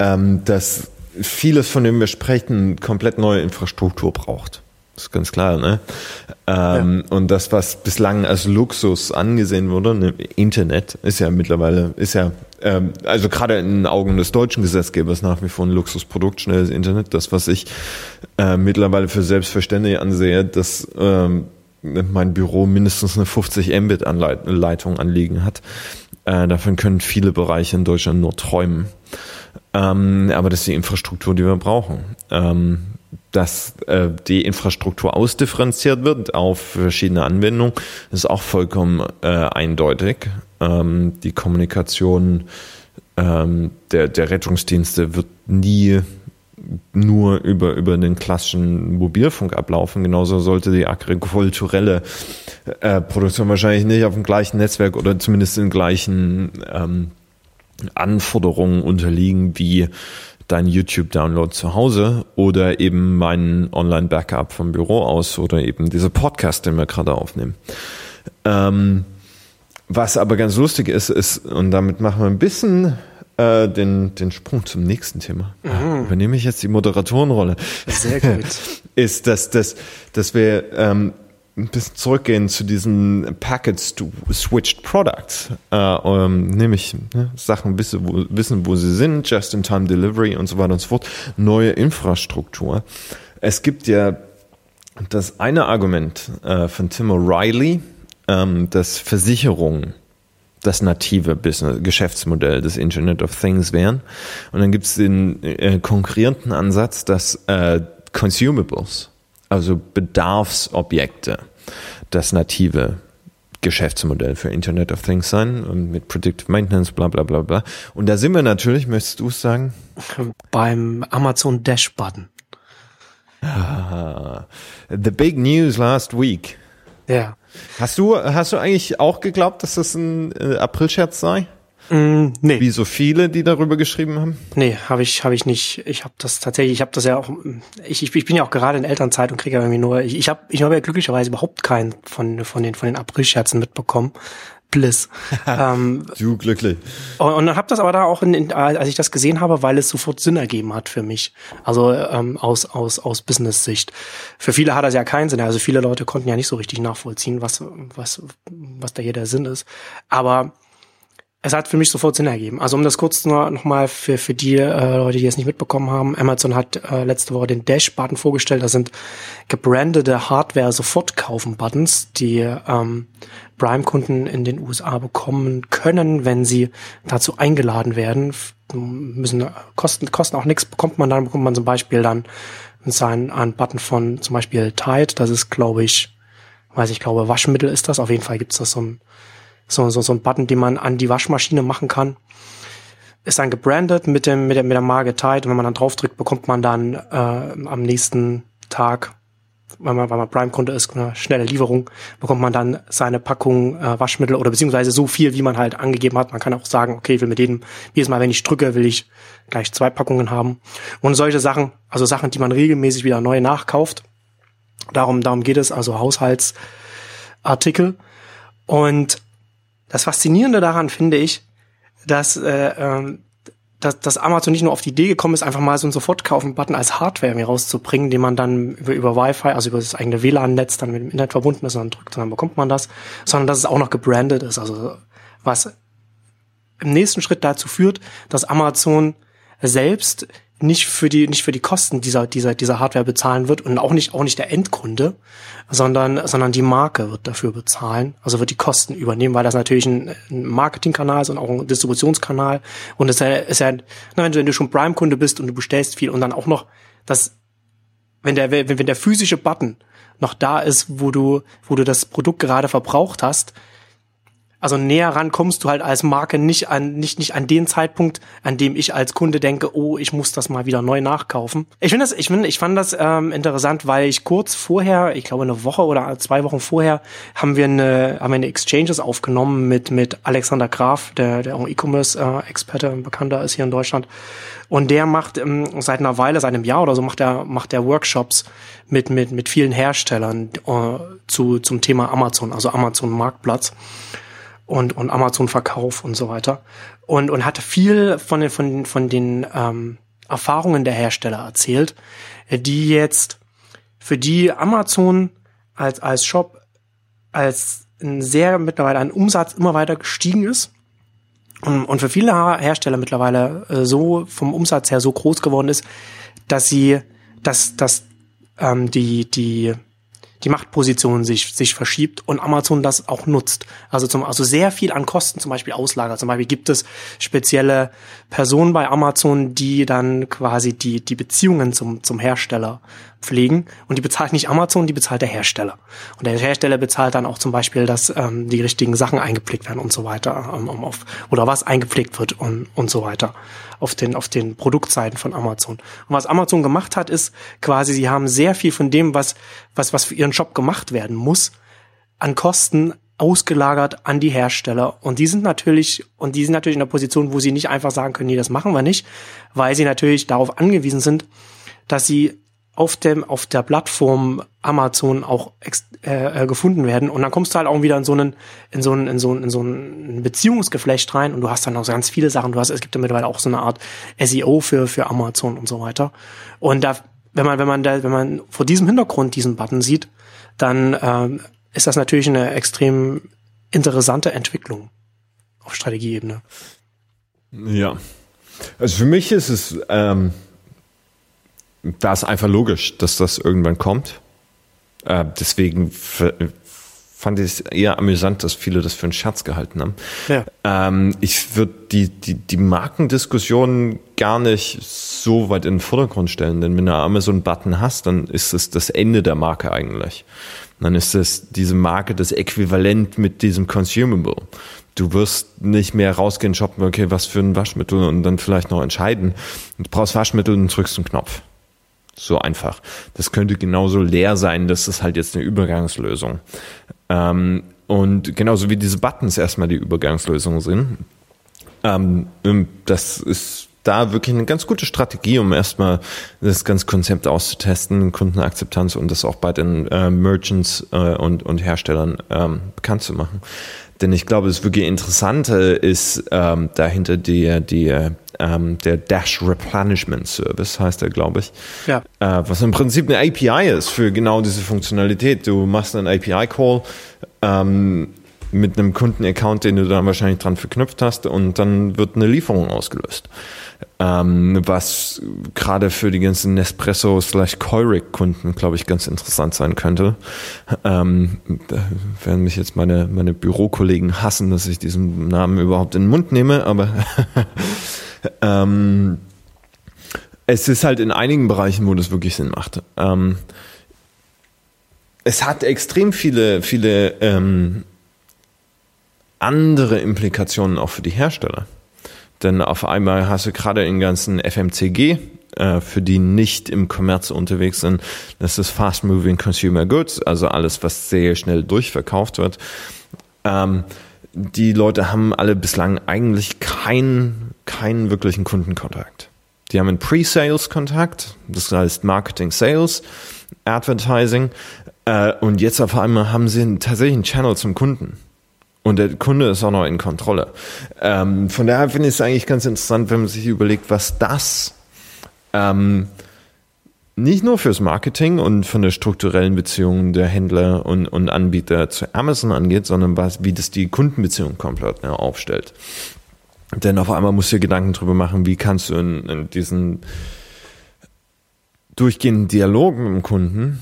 Speaker 1: ähm, dass vieles von dem wir sprechen komplett neue Infrastruktur braucht. Das ist ganz klar, ne? Ähm, ja. Und das, was bislang als Luxus angesehen wurde, ne, Internet, ist ja mittlerweile, ist ja, ähm, also gerade in den Augen des deutschen Gesetzgebers nach wie vor ein Luxusprodukt, schnelles Internet. Das, was ich äh, mittlerweile für selbstverständlich ansehe, dass ähm, mein Büro mindestens eine 50 Mbit-Leitung anliegen hat. Äh, davon können viele Bereiche in Deutschland nur träumen. Ähm, aber das ist die Infrastruktur, die wir brauchen. Ähm, dass äh, die Infrastruktur ausdifferenziert wird auf verschiedene Anwendungen, ist auch vollkommen äh, eindeutig. Ähm, die Kommunikation ähm, der, der Rettungsdienste wird nie nur über, über den klassischen Mobilfunk ablaufen. Genauso sollte die agrikulturelle äh, Produktion wahrscheinlich nicht auf dem gleichen Netzwerk oder zumindest in gleichen ähm, Anforderungen unterliegen wie dein YouTube-Download zu Hause oder eben mein Online-Backup vom Büro aus oder eben diese Podcast, den wir gerade aufnehmen. Ähm, was aber ganz lustig ist, ist, und damit machen wir ein bisschen äh, den, den Sprung zum nächsten Thema. Mhm. Übernehme ich jetzt die Moderatorenrolle.
Speaker 2: Sehr gut. [laughs]
Speaker 1: ist, dass, dass, dass wir ähm, ein bisschen zurückgehen zu diesen Packet-Switched Products, äh, um, nämlich ne, Sachen wissen wo, wissen, wo sie sind, Just-in-Time Delivery und so weiter und so fort, neue Infrastruktur. Es gibt ja das eine Argument äh, von Tim O'Reilly, ähm, dass Versicherungen das native Business, Geschäftsmodell des Internet of Things wären. Und dann gibt es den äh, konkurrierenden Ansatz, dass äh, Consumables, also Bedarfsobjekte, das native Geschäftsmodell für Internet of Things sein, mit Predictive Maintenance, bla bla bla bla. Und da sind wir natürlich, möchtest du es sagen?
Speaker 2: Beim Amazon Dash Button.
Speaker 1: Ah, the big news last week.
Speaker 2: Ja.
Speaker 1: Hast du, hast du eigentlich auch geglaubt, dass das ein äh, Aprilscherz sei?
Speaker 2: Mm, nee.
Speaker 1: Wie so viele, die darüber geschrieben haben?
Speaker 2: Nee, habe ich habe ich nicht. Ich habe das tatsächlich, ich habe das ja auch ich, ich, ich bin ja auch gerade in Elternzeit und kriege ja irgendwie nur ich, ich habe ich habe ja glücklicherweise überhaupt keinen von von den von den Aprilscherzen mitbekommen. Bliss. [laughs]
Speaker 1: ähm, du glücklich.
Speaker 2: Und, und habe das aber da auch, in, in, als ich das gesehen habe, weil es sofort Sinn ergeben hat für mich. Also ähm, aus aus aus Business-Sicht. Für viele hat das ja keinen Sinn. Also viele Leute konnten ja nicht so richtig nachvollziehen, was was was da hier der Sinn ist. Aber es hat für mich sofort Sinn ergeben. Also um das kurz nur nochmal für, für die äh, Leute, die es nicht mitbekommen haben, Amazon hat äh, letzte Woche den Dash-Button vorgestellt. Das sind gebrandete Hardware-Sofort-Kaufen-Buttons, die ähm, Prime-Kunden in den USA bekommen können, wenn sie dazu eingeladen werden. Müssen äh, kosten, kosten auch nichts, bekommt man dann, bekommt man zum Beispiel dann sein, einen Button von zum Beispiel Tide. Das ist, glaube ich, weiß ich glaube, Waschmittel ist das. Auf jeden Fall gibt's das so ein so, so, so ein Button, den man an die Waschmaschine machen kann. Ist dann gebrandet mit dem, mit der, mit der Marke Tide und wenn man dann draufdrückt, bekommt man dann äh, am nächsten Tag, wenn man, wenn man Prime-Kunde ist, eine schnelle Lieferung, bekommt man dann seine Packung äh, Waschmittel oder beziehungsweise so viel, wie man halt angegeben hat. Man kann auch sagen, okay, ich will mit jedem, jedes Mal, wenn ich drücke, will ich gleich zwei Packungen haben. Und solche Sachen, also Sachen, die man regelmäßig wieder neu nachkauft. Darum, darum geht es, also Haushaltsartikel. Und das Faszinierende daran finde ich, dass, äh, ähm, dass, dass Amazon nicht nur auf die Idee gekommen ist, einfach mal so einen Sofortkaufen-Button als Hardware mir rauszubringen, den man dann über, über Wi-Fi, also über das eigene WLAN-Netz dann mit dem Internet verbunden ist und dann drückt und dann bekommt man das, sondern dass es auch noch gebrandet ist. Also was im nächsten Schritt dazu führt, dass Amazon selbst nicht für die nicht für die Kosten dieser dieser dieser Hardware bezahlen wird und auch nicht auch nicht der Endkunde, sondern sondern die Marke wird dafür bezahlen, also wird die Kosten übernehmen, weil das natürlich ein, Marketingkanal ist und auch ein Distributionskanal. Und es ist ja, ist ja wenn du wenn du schon Prime Kunde bist und du bestellst viel und dann auch noch das wenn der wenn, wenn der physische Button noch da ist, wo du wo du das Produkt gerade verbraucht hast, also näher ran kommst du halt als Marke nicht an, nicht, nicht an den Zeitpunkt, an dem ich als Kunde denke, oh, ich muss das mal wieder neu nachkaufen. Ich finde das, ich finde, ich fand das ähm, interessant, weil ich kurz vorher, ich glaube eine Woche oder zwei Wochen vorher, haben wir eine, haben wir eine Exchanges aufgenommen mit, mit Alexander Graf, der, der auch E-Commerce-Experte, äh, bekannter ist hier in Deutschland. Und der macht ähm, seit einer Weile, seit einem Jahr oder so, macht er, macht er Workshops mit, mit, mit vielen Herstellern äh, zu, zum Thema Amazon, also Amazon Marktplatz und, und Amazon-Verkauf und so weiter. Und, und hat viel von den, von, von den ähm, Erfahrungen der Hersteller erzählt, die jetzt für die Amazon als, als Shop als ein sehr mittlerweile ein Umsatz immer weiter gestiegen ist und, und für viele Hersteller mittlerweile äh, so vom Umsatz her so groß geworden ist, dass sie, dass, dass ähm, die, die die Machtposition sich, sich verschiebt und Amazon das auch nutzt. Also zum, also sehr viel an Kosten zum Beispiel auslagert. Zum Beispiel gibt es spezielle Personen bei Amazon, die dann quasi die, die Beziehungen zum, zum Hersteller pflegen und die bezahlt nicht Amazon, die bezahlt der Hersteller. Und der Hersteller bezahlt dann auch zum Beispiel, dass ähm, die richtigen Sachen eingepflegt werden und so weiter, ähm, auf, oder was eingepflegt wird und, und so weiter auf den, auf den Produktseiten von Amazon. Und was Amazon gemacht hat, ist quasi, sie haben sehr viel von dem, was, was, was für ihren Shop gemacht werden muss, an Kosten ausgelagert an die Hersteller. Und die sind natürlich, und die sind natürlich in der Position, wo sie nicht einfach sagen können, nee, das machen wir nicht, weil sie natürlich darauf angewiesen sind, dass sie auf dem auf der Plattform Amazon auch äh, äh, gefunden werden. Und dann kommst du halt auch wieder in so einen in so einen in so einen, in so ein Beziehungsgeflecht rein und du hast dann auch ganz viele Sachen. Du hast es gibt ja mittlerweile auch so eine Art SEO für für Amazon und so weiter. Und da wenn man wenn man da wenn man vor diesem Hintergrund diesen Button sieht dann ähm, ist das natürlich eine extrem interessante Entwicklung auf Strategieebene.
Speaker 1: Ja. Also für mich ist es ähm da ist einfach logisch, dass das irgendwann kommt. Äh, deswegen fand ich es eher amüsant, dass viele das für einen Scherz gehalten haben. Ja. Ähm, ich würde die, die, die Markendiskussion gar nicht so weit in den Vordergrund stellen, denn wenn du Amazon-Button hast, dann ist es das Ende der Marke eigentlich. Dann ist es diese Marke das Äquivalent mit diesem Consumable. Du wirst nicht mehr rausgehen, shoppen, okay, was für ein Waschmittel und dann vielleicht noch entscheiden. Du brauchst Waschmittel und drückst einen Knopf. So einfach. Das könnte genauso leer sein, das ist halt jetzt eine Übergangslösung. Ähm, und genauso wie diese Buttons erstmal die Übergangslösung sind. Ähm, das ist da wirklich eine ganz gute Strategie, um erstmal das ganze Konzept auszutesten, Kundenakzeptanz und das auch bei den äh, Merchants äh, und, und Herstellern ähm, bekannt zu machen. Denn ich glaube, das wirklich Interessante ist ähm, dahinter die, die ähm, der Dash Replenishment Service, heißt er, glaube ich. Ja. Äh, was im Prinzip eine API ist für genau diese Funktionalität. Du machst einen API-Call ähm, mit einem Kundenaccount, den du dann wahrscheinlich dran verknüpft hast und dann wird eine Lieferung ausgelöst. Ähm, was gerade für die ganzen Nespresso slash Keuric Kunden, glaube ich, ganz interessant sein könnte. Ähm, da werden mich jetzt meine, meine Bürokollegen hassen, dass ich diesen Namen überhaupt in den Mund nehme, aber [laughs] ähm, es ist halt in einigen Bereichen, wo das wirklich Sinn macht. Ähm, es hat extrem viele, viele ähm, andere Implikationen auch für die Hersteller. Denn auf einmal hast du gerade in ganzen FMCG, äh, für die nicht im Kommerz unterwegs sind, das ist Fast Moving Consumer Goods, also alles, was sehr schnell durchverkauft wird. Ähm, die Leute haben alle bislang eigentlich keinen, keinen wirklichen Kundenkontakt. Die haben einen Pre-Sales-Kontakt, das heißt Marketing, Sales, Advertising, äh, und jetzt auf einmal haben sie tatsächlich einen Channel zum Kunden. Und der Kunde ist auch noch in Kontrolle. Ähm, von daher finde ich es eigentlich ganz interessant, wenn man sich überlegt, was das ähm, nicht nur fürs Marketing und von der strukturellen Beziehung der Händler und, und Anbieter zu Amazon angeht, sondern was, wie das die Kundenbeziehung komplett ja, aufstellt. Denn auf einmal musst du dir Gedanken darüber machen, wie kannst du in, in diesen durchgehenden Dialog mit dem Kunden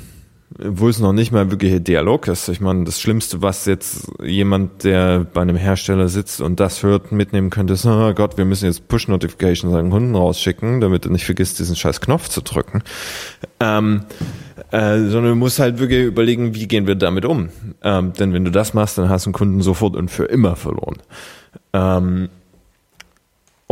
Speaker 1: wo es noch nicht mal wirklich ein Dialog ist. Ich meine, das Schlimmste, was jetzt jemand, der bei einem Hersteller sitzt und das hört, mitnehmen könnte, ist, oh Gott, wir müssen jetzt Push-Notifications an den Kunden rausschicken, damit er nicht vergisst, diesen scheiß Knopf zu drücken. Ähm, äh, sondern du musst halt wirklich überlegen, wie gehen wir damit um. Ähm, denn wenn du das machst, dann hast du einen Kunden sofort und für immer verloren. Ähm,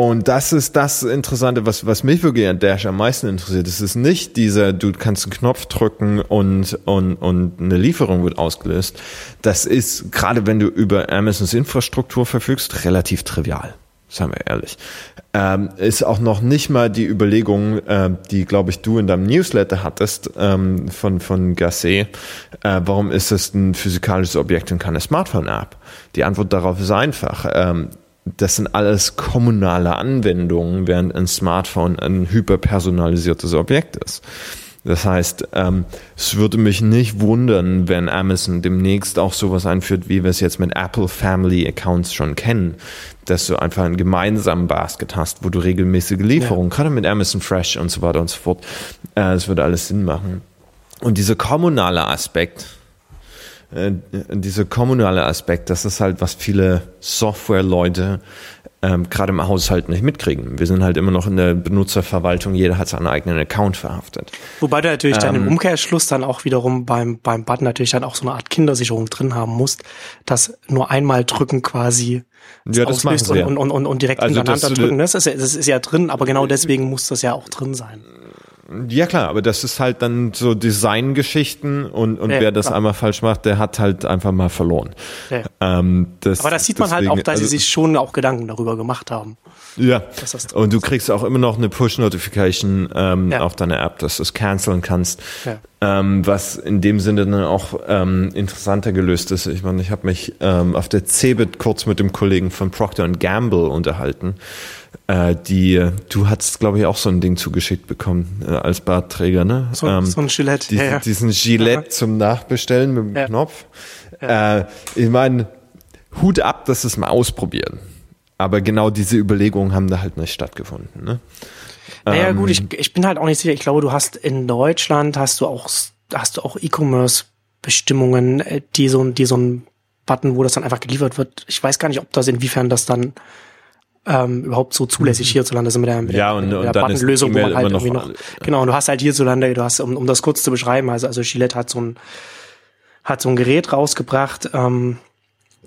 Speaker 1: und das ist das Interessante, was, was mich wirklich an Dash am meisten interessiert. Es ist nicht dieser, du kannst einen Knopf drücken und, und, und eine Lieferung wird ausgelöst. Das ist, gerade wenn du über Amazons Infrastruktur verfügst, relativ trivial. Seien wir ehrlich. Ähm, ist auch noch nicht mal die Überlegung, äh, die, glaube ich, du in deinem Newsletter hattest, ähm, von, von Gasset. Äh, warum ist es ein physikalisches Objekt und keine Smartphone-App? Die Antwort darauf ist einfach. Ähm, das sind alles kommunale Anwendungen, während ein Smartphone ein hyperpersonalisiertes Objekt ist. Das heißt, ähm, es würde mich nicht wundern, wenn Amazon demnächst auch sowas einführt, wie wir es jetzt mit Apple Family Accounts schon kennen, dass du einfach einen gemeinsamen Basket hast, wo du regelmäßige Lieferungen, ja. gerade mit Amazon Fresh und so weiter und so fort, äh, das würde alles Sinn machen. Und dieser kommunale Aspekt, äh, dieser kommunale Aspekt, das ist halt, was viele Software-Leute ähm, gerade im Haushalt nicht mitkriegen. Wir sind halt immer noch in der Benutzerverwaltung, jeder hat seinen eigenen Account verhaftet.
Speaker 2: Wobei du natürlich ähm, dann im ähm, Umkehrschluss dann auch wiederum beim, beim Button natürlich dann auch so eine Art Kindersicherung drin haben musst, dass nur einmal drücken quasi
Speaker 1: ja, das auslöst
Speaker 2: und, und, und, und direkt also hintereinander drücken. Das ist, ja, das ist ja drin, aber genau deswegen muss das ja auch drin sein.
Speaker 1: Ja klar, aber das ist halt dann so Designgeschichten und, und ja, wer das klar. einmal falsch macht, der hat halt einfach mal verloren.
Speaker 2: Ja. Ähm, das, aber das sieht man deswegen, halt auch, dass also, sie sich schon auch Gedanken darüber gemacht haben.
Speaker 1: Ja, und du kriegst auch immer noch eine Push-Notification ähm, ja. auf deine App, dass du es canceln kannst, ähm, was in dem Sinne dann auch ähm, interessanter gelöst ist. Ich meine, ich habe mich ähm, auf der CeBIT kurz mit dem Kollegen von Procter Gamble unterhalten die, du hast, glaube ich, auch so ein Ding zugeschickt bekommen äh, als Bartträger, ne?
Speaker 2: So, ähm, so ein Gillette.
Speaker 1: Die,
Speaker 2: ja, ja.
Speaker 1: Diesen Gillette ja. zum Nachbestellen mit dem. Knopf. Äh, ich meine, Hut ab, dass es mal ausprobieren. Aber genau diese Überlegungen haben da halt nicht stattgefunden. Ne?
Speaker 2: Naja, ähm, gut, ich, ich bin halt auch nicht sicher. Ich glaube, du hast in Deutschland hast du auch hast du auch E-Commerce-Bestimmungen, äh, die so, die so ein Button, wo das dann einfach geliefert wird. Ich weiß gar nicht, ob das inwiefern das dann ähm, überhaupt so zulässig mhm. hierzulande. Also mit der, mit
Speaker 1: ja, und,
Speaker 2: der,
Speaker 1: mit der
Speaker 2: Buttonlösung, wo man halt irgendwie noch, genau, und du hast halt hierzulande, du hast, um, um das kurz zu beschreiben, also, also Gillette hat so ein, hat so ein Gerät rausgebracht, ähm,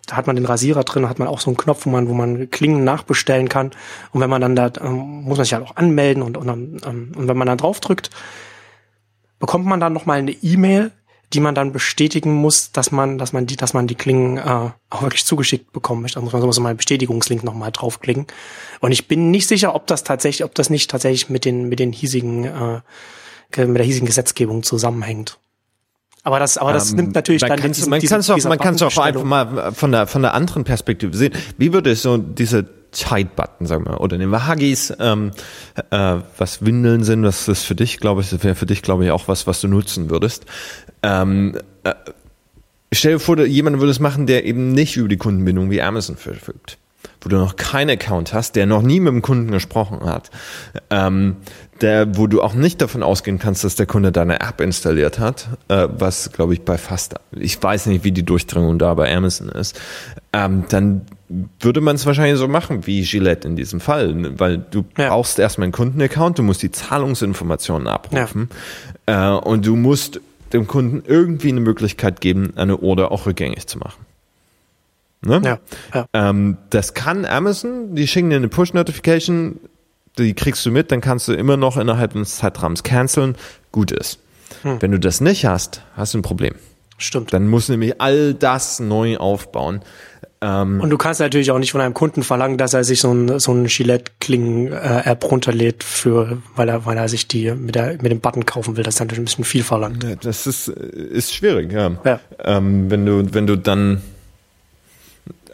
Speaker 2: da hat man den Rasierer drin, hat man auch so einen Knopf, wo man, wo man Klingen nachbestellen kann. Und wenn man dann da, ähm, muss man sich halt auch anmelden und, und, ähm, und wenn man dann draufdrückt, bekommt man dann nochmal eine E-Mail, die man dann bestätigen muss, dass man, dass man die, dass man die Klingen äh, auch wirklich zugeschickt bekommen möchte. Da muss man so mal einen Bestätigungslink nochmal draufklicken. Und ich bin nicht sicher, ob das tatsächlich, ob das nicht tatsächlich mit den, mit den hiesigen, äh, mit der hiesigen Gesetzgebung zusammenhängt. Aber das, aber das ähm, nimmt natürlich dann
Speaker 1: kannst, diese, man kann es auch, man kann es auch einfach mal von der von der anderen Perspektive sehen. Wie würde es so diese Tight-Button, sagen wir, oder nehmen wir Huggies, ähm, äh, was Windeln sind, was ist für dich, glaube ich, das wäre für dich, glaube ich, auch was, was du nutzen würdest. Ähm, äh, stell dir vor, jemand würde es machen, der eben nicht über die Kundenbindung wie Amazon verfügt wo du noch keinen Account hast, der noch nie mit dem Kunden gesprochen hat, ähm, der, wo du auch nicht davon ausgehen kannst, dass der Kunde deine App installiert hat, äh, was glaube ich bei fast, ich weiß nicht, wie die Durchdringung da bei Amazon ist, ähm, dann würde man es wahrscheinlich so machen wie Gillette in diesem Fall, weil du ja. brauchst erstmal einen Kundenaccount, du musst die Zahlungsinformationen abrufen ja. äh, und du musst dem Kunden irgendwie eine Möglichkeit geben, eine Order auch rückgängig zu machen. Ne? Ja, ja. Ähm, das kann Amazon, die schicken dir eine Push-Notification, die kriegst du mit, dann kannst du immer noch innerhalb des Zeitraums canceln, gut ist. Hm. Wenn du das nicht hast, hast du ein Problem.
Speaker 2: Stimmt.
Speaker 1: Dann musst du nämlich all das neu aufbauen.
Speaker 2: Ähm, und du kannst natürlich auch nicht von einem Kunden verlangen, dass er sich so ein, so ein Gillette-Klingen-App runterlädt, für, weil er, weil er sich die mit, der, mit dem Button kaufen will. Das ist natürlich ein bisschen viel verlangt.
Speaker 1: Das ist, ist schwierig, ja. ja. Ähm, wenn du, wenn du dann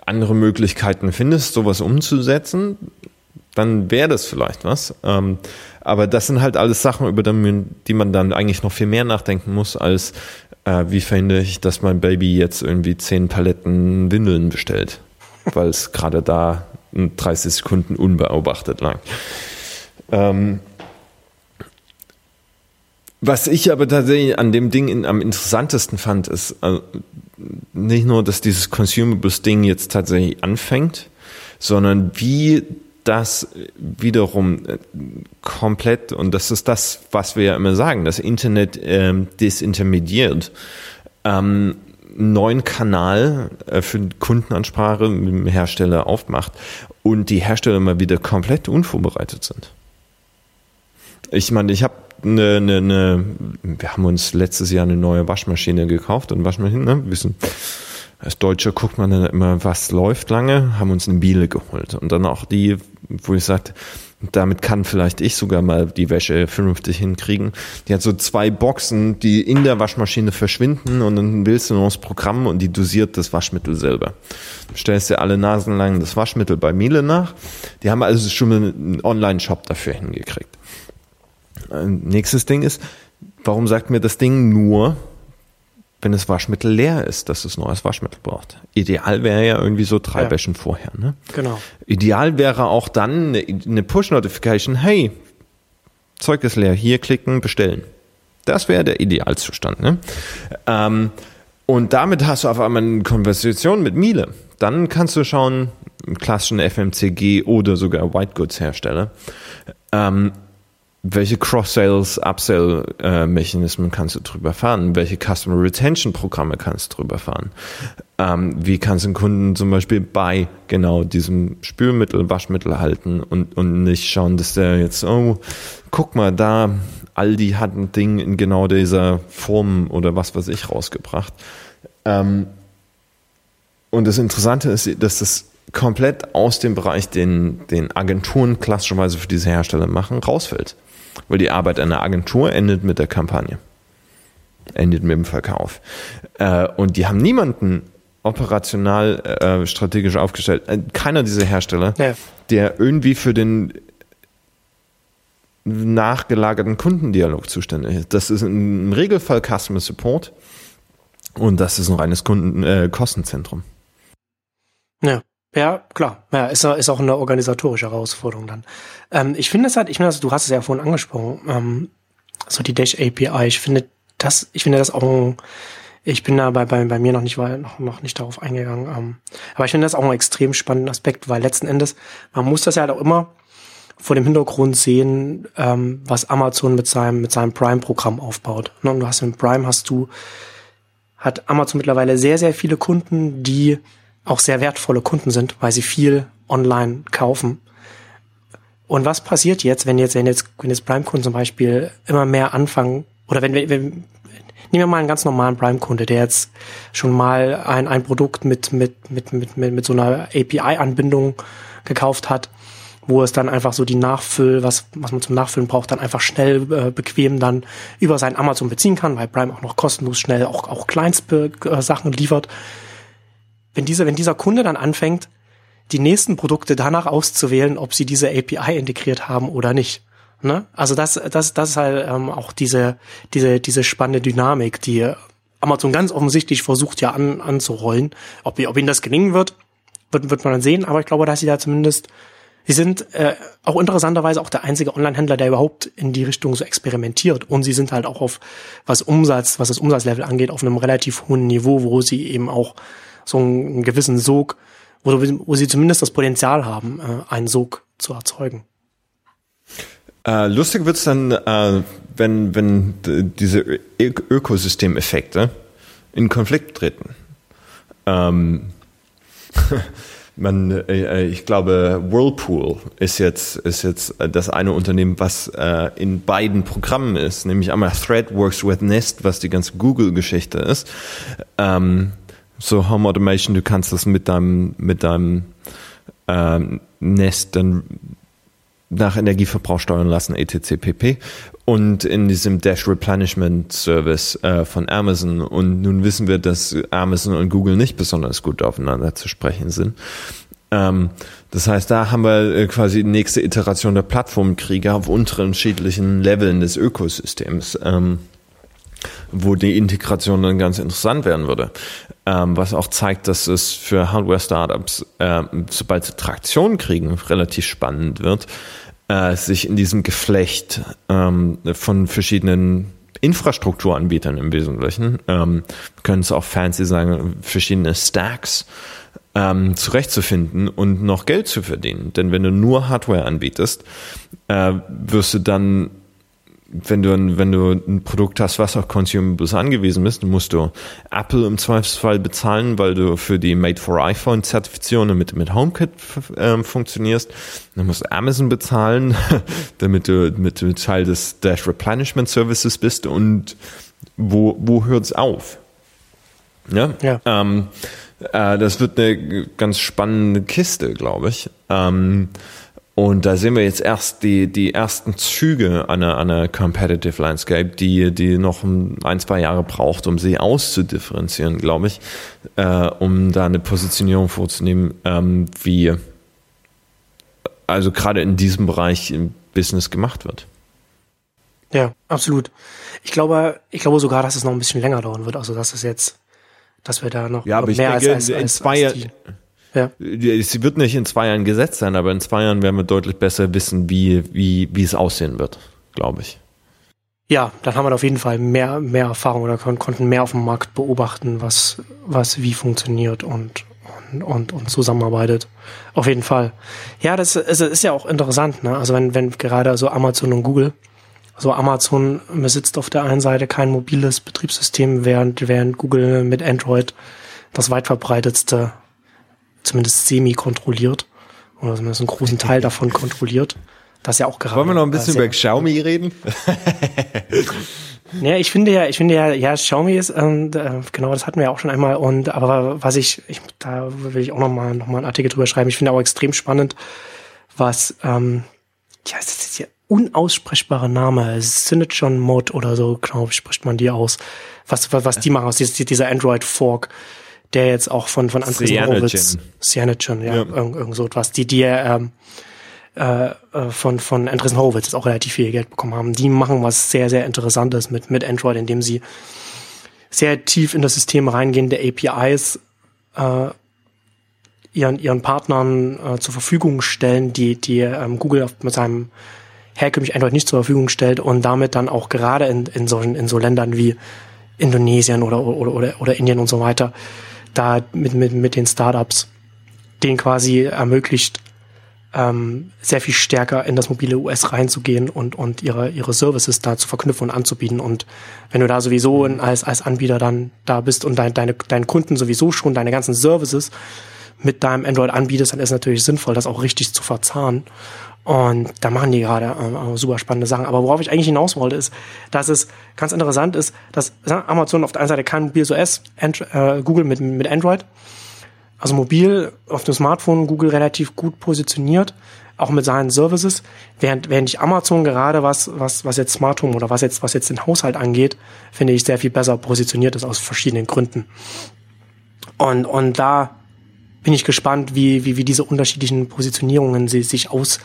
Speaker 1: andere Möglichkeiten findest, sowas umzusetzen, dann wäre das vielleicht was. Ähm, aber das sind halt alles Sachen, über die man dann eigentlich noch viel mehr nachdenken muss, als äh, wie verhindere ich, dass mein Baby jetzt irgendwie zehn Paletten Windeln bestellt, weil es gerade da 30 Sekunden unbeobachtet lag. Ähm, was ich aber tatsächlich an dem Ding in, am interessantesten fand, ist also nicht nur, dass dieses Consumables-Ding jetzt tatsächlich anfängt, sondern wie das wiederum äh, komplett, und das ist das, was wir ja immer sagen, das Internet ähm, desintermediiert, ähm, neuen Kanal äh, für Kundenansprache mit dem Hersteller aufmacht und die Hersteller mal wieder komplett unvorbereitet sind. Ich meine, ich habe eine, eine, eine, wir haben uns letztes Jahr eine neue Waschmaschine gekauft und Waschmaschine, ne, wissen, als Deutscher guckt man dann immer, was läuft lange, haben uns eine Biele geholt und dann auch die, wo ich sagte, damit kann vielleicht ich sogar mal die Wäsche vernünftig hinkriegen. Die hat so zwei Boxen, die in der Waschmaschine verschwinden und dann willst du nur das Programm und die dosiert das Waschmittel selber. Du stellst dir alle Nasen lang das Waschmittel bei Miele nach. Die haben also schon einen Online-Shop dafür hingekriegt. Nächstes Ding ist, warum sagt mir das Ding nur, wenn das Waschmittel leer ist, dass es neues Waschmittel braucht? Ideal wäre ja irgendwie so drei
Speaker 2: Ja.
Speaker 1: Wäschen vorher. Ne?
Speaker 2: Genau.
Speaker 1: Ideal wäre auch dann eine, eine Push-Notification, hey, Zeug ist leer, hier klicken, bestellen. Das wäre der Idealzustand. Ne? Ähm, und damit hast du auf einmal eine Konversation mit Miele. Dann kannst du schauen, im klassischen FMCG oder sogar White Goods Hersteller, ähm, welche Cross-Sales, Upsell-Mechanismen kannst du drüber fahren? Welche Customer Retention-Programme kannst du drüber fahren? Ähm, wie kannst du einen Kunden zum Beispiel bei genau diesem Spülmittel, Waschmittel halten und, und nicht schauen, dass der jetzt, oh, guck mal, da, Aldi hat ein Ding in genau dieser Form oder was weiß ich rausgebracht. Ähm, und das Interessante ist, dass das komplett aus dem Bereich, den, den Agenturen klassischerweise für diese Hersteller machen, rausfällt. Weil die Arbeit einer Agentur endet mit der Kampagne. Endet mit dem Verkauf. Äh, und die haben niemanden operational äh, strategisch aufgestellt. Äh, keiner dieser Hersteller,
Speaker 2: Ja.
Speaker 1: der irgendwie für den nachgelagerten Kundendialog zuständig ist. Das ist im Regelfall Customer Support und das ist ein reines Kunden, äh, Kostenzentrum.
Speaker 2: Ja. Ja, klar. Ja, ist, ist auch eine organisatorische Herausforderung dann. Ähm, ich finde es halt, ich das, du hast es ja vorhin angesprochen, ähm, so die Dash API, ich finde das, ich finde das auch, ein, ich bin da bei, bei, bei mir noch nicht, weil, noch, noch nicht darauf eingegangen, ähm, aber ich finde das auch einen extrem spannenden Aspekt, weil letzten Endes, man muss das ja halt auch immer vor dem Hintergrund sehen, ähm, was Amazon mit seinem, mit seinem Prime-Programm aufbaut. Ne? Und du hast in Prime hast du, hat Amazon mittlerweile sehr, sehr viele Kunden, die auch sehr wertvolle Kunden sind, weil sie viel online kaufen. Und was passiert jetzt, wenn jetzt, wenn jetzt, wenn jetzt Prime-Kunden zum Beispiel immer mehr anfangen, oder wenn wir, wenn, nehmen wir mal einen ganz normalen Prime-Kunde, der jetzt schon mal ein, ein Produkt mit, mit, mit, mit, mit, mit so einer API-Anbindung gekauft hat, wo es dann einfach so die Nachfüll, was, was man zum Nachfüllen braucht, dann einfach schnell, äh, bequem dann über sein Amazon beziehen kann, weil Prime auch noch kostenlos schnell auch, auch Kleinstsachen liefert. Wenn dieser, wenn dieser Kunde dann anfängt, die nächsten Produkte danach auszuwählen, ob sie diese API integriert haben oder nicht. Ne? Also das, das, das ist halt ähm, auch diese, diese, diese spannende Dynamik, die Amazon ganz offensichtlich versucht ja an, anzurollen. Ob, ob ihnen das gelingen wird, wird, wird man dann sehen. Aber ich glaube, dass sie da zumindest, sie sind äh, auch interessanterweise auch der einzige Online-Händler, der überhaupt in die Richtung so experimentiert. Und sie sind halt auch auf, was Umsatz, was das Umsatzlevel angeht, auf einem relativ hohen Niveau, wo sie eben auch so einen gewissen Sog, wo, wo sie zumindest das Potenzial haben, äh, einen Sog zu erzeugen.
Speaker 1: Äh, lustig wird's dann, äh, wenn, wenn diese Ö Ökosystemeffekte in Konflikt treten. Ähm, [laughs] man, äh, ich glaube, Whirlpool ist jetzt, ist jetzt das eine Unternehmen, was äh, in beiden Programmen ist, nämlich einmal ThreadWorks with Nest, was die ganze Google-Geschichte ist. Ähm, so Home Automation, du kannst das mit deinem, mit deinem ähm, Nest dann nach Energieverbrauch steuern lassen, etc. pp. Und in diesem Dash Replenishment Service äh, von Amazon. Und nun wissen wir, dass Amazon und Google nicht besonders gut aufeinander zu sprechen sind. Ähm, das heißt, da haben wir äh, quasi die nächste Iteration der Plattformkriege auf unterschiedlichen Leveln des Ökosystems. Ähm, wo die Integration dann ganz interessant werden würde. Ähm, was auch zeigt, dass es für Hardware-Startups, äh, sobald sie Traktion kriegen, relativ spannend wird, äh, sich in diesem Geflecht ähm, von verschiedenen Infrastrukturanbietern im Wesentlichen, ähm, können es auch fancy sagen, verschiedene Stacks, ähm, zurechtzufinden und noch Geld zu verdienen. Denn wenn du nur Hardware anbietest, äh, wirst du dann wenn du, ein- wenn du ein Produkt hast, was auf Consumables angewiesen ist, dann musst du Apple im Zweifelsfall bezahlen, weil du für die Made for iPhone Zertifizierung mit, mit HomeKit ähm, funktionierst. Dann musst du Amazon bezahlen, [laughs] damit du mit, mit Teil des Dash Replenishment Services bist und wo, wo hört's auf? Ja.
Speaker 2: Ja.
Speaker 1: Ähm, äh, das wird eine ganz spannende Kiste, glaube ich. Ähm, und da sehen wir jetzt erst die, die ersten Züge einer, einer Competitive Landscape, die, die noch ein, zwei Jahre braucht, um sie auszudifferenzieren, glaube ich, äh, um da eine Positionierung vorzunehmen, ähm, wie also gerade in diesem Bereich im Business gemacht wird.
Speaker 2: Ja, absolut. Ich glaube, ich glaube sogar, dass es noch ein bisschen länger dauern wird. Also, dass es jetzt, dass wir da noch
Speaker 1: ja, aber
Speaker 2: mehr
Speaker 1: denke,
Speaker 2: als, als, als, als die, ja.
Speaker 1: Sie wird nicht in zwei Jahren gesetzt sein, aber in zwei Jahren werden wir deutlich besser wissen, wie, wie, wie es aussehen wird, glaube ich.
Speaker 2: Ja, dann haben wir auf jeden Fall mehr, mehr Erfahrung oder kon konnten mehr auf dem Markt beobachten, was, was wie funktioniert und, und, und, und zusammenarbeitet. Auf jeden Fall. Ja, das ist, ist ja auch interessant, ne? Also wenn, wenn gerade so Amazon und Google, also Amazon besitzt auf der einen Seite kein mobiles Betriebssystem, während, während Google mit Android das weit verbreitetste, zumindest semi kontrolliert, oder zumindest einen großen Teil davon kontrolliert. Das ja auch gerade.
Speaker 1: Wollen wir noch ein bisschen über Xiaomi reden? [laughs]
Speaker 2: Ja, ich finde ja, ich finde ja, ja, Xiaomi ist, ähm, genau, das hatten wir ja auch schon einmal. Und aber was ich, ich da will ich auch noch mal, noch mal einen Artikel drüber schreiben. Ich finde auch extrem spannend, was, ähm, ja, das ist ja unaussprechbare Name, Synergon Mod oder so, glaube ich, spricht man die aus. Was, was, was die machen aus dieser Android Fork, der jetzt auch von von Andres Horowitz, Cyanogen, ja, ja. Irgend, irgend so etwas, die die ähm, äh, äh, von, von Andreessen Horowitz jetzt auch relativ viel Geld bekommen haben. Die machen was sehr, sehr Interessantes mit, mit Android, indem sie sehr tief in das System reingehende APIs äh, ihren, ihren Partnern äh, zur Verfügung stellen, die, die ähm, Google mit seinem herkömmlich Android nicht zur Verfügung stellt und damit dann auch gerade in, in, solchen, in so Ländern wie Indonesien oder, oder, oder, oder Indien und so weiter, da mit, mit, mit den Startups denen quasi ermöglicht, ähm, sehr viel stärker in das mobile US reinzugehen und, und ihre, ihre Services da zu verknüpfen und anzubieten. Und wenn du da sowieso in, als, als Anbieter dann da bist und dein, deine, deinen Kunden sowieso schon deine ganzen Services mit deinem Android anbietest, dann ist natürlich sinnvoll, das auch richtig zu verzahnen. Und da machen die gerade äh, super spannende Sachen. Aber worauf ich eigentlich hinaus wollte, ist, dass es ganz interessant ist, dass Amazon auf der einen Seite kein mobiles OS, and, äh, Google mit, mit Android also mobil auf dem Smartphone Google relativ gut positioniert, auch mit seinen Services, während, während ich Amazon gerade was, was, was jetzt Smart Home oder was jetzt, was jetzt den Haushalt angeht, finde ich sehr viel besser positioniert ist aus verschiedenen Gründen. Und, und da bin ich gespannt, wie, wie, wie diese unterschiedlichen Positionierungen sie, sich aus,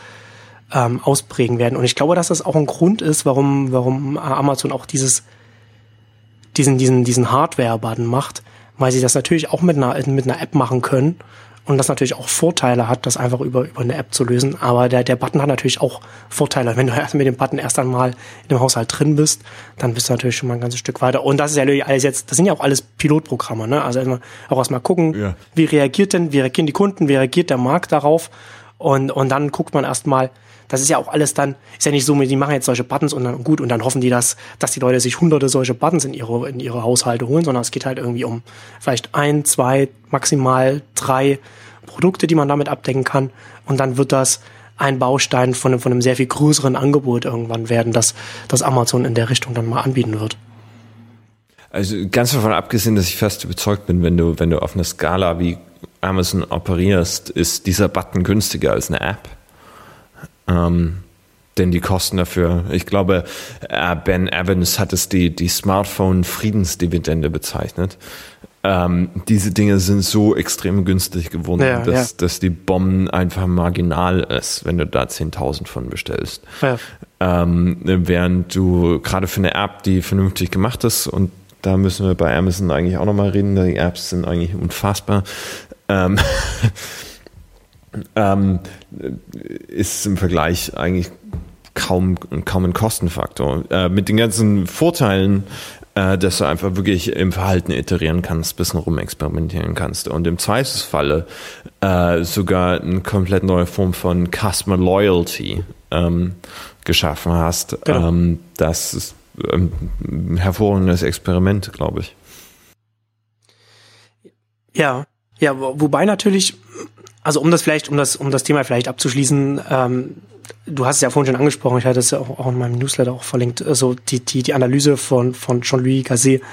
Speaker 2: ähm, ausprägen werden. Und ich glaube, dass das auch ein Grund ist, warum, warum Amazon auch dieses, diesen, diesen, diesen Hardware-Button macht, weil sie das natürlich auch mit einer, mit einer App machen können und das natürlich auch Vorteile hat, das einfach über, über eine App zu lösen. Aber der, der Button hat natürlich auch Vorteile. Wenn du erst [laughs] mit dem Button erst einmal in dem Haushalt drin bist, dann bist du natürlich schon mal ein ganzes Stück weiter. Und das ist ja alles jetzt, das sind ja auch alles Pilotprogramme, ne? Also auch erstmal gucken, ja. wie reagiert denn, wie reagieren die Kunden, wie reagiert der Markt darauf? Und, und dann guckt man erstmal, das ist ja auch alles dann, ist ja nicht so, die machen jetzt solche Buttons und dann gut und dann hoffen die, dass, dass die Leute sich hunderte solche Buttons in ihre, in ihre Haushalte holen, sondern es geht halt irgendwie um vielleicht ein, zwei, maximal drei Produkte, die man damit abdecken kann und dann wird das ein Baustein von einem, von einem sehr viel größeren Angebot irgendwann werden, dass, dass Amazon in der Richtung dann mal anbieten wird.
Speaker 1: Also ganz davon abgesehen, dass ich fast überzeugt bin, wenn du, wenn du auf einer Skala wie Amazon operierst, ist dieser Button günstiger als eine App. Ähm, denn die Kosten dafür, ich glaube, äh, Ben Evans hat es die, die Smartphone-Friedensdividende bezeichnet. Ähm, diese Dinge sind so extrem günstig geworden, ja, dass, ja. dass die Bomben einfach marginal ist, wenn du da 10.000 von bestellst. Ja. Ähm, während du gerade für eine App, die vernünftig gemacht ist, und da müssen wir bei Amazon eigentlich auch nochmal reden, die Apps sind eigentlich unfassbar. Ähm, [laughs] ähm, ist im Vergleich eigentlich kaum, kaum ein Kostenfaktor. Äh, mit den ganzen Vorteilen, äh, dass du einfach wirklich im Verhalten iterieren kannst, bisschen rumexperimentieren kannst und im Zweifelsfalle äh, sogar eine komplett neue Form von Customer Loyalty ähm, geschaffen hast. Genau. Ähm, das ist ein hervorragendes Experiment, glaube ich.
Speaker 2: Ja, ja, wobei natürlich also um das vielleicht, um das, um das Thema vielleicht abzuschließen, ähm, du hast es ja vorhin schon angesprochen, ich hatte es ja auch, auch in meinem Newsletter auch verlinkt, also die, die, die Analyse von, von Jean-Louis Gasset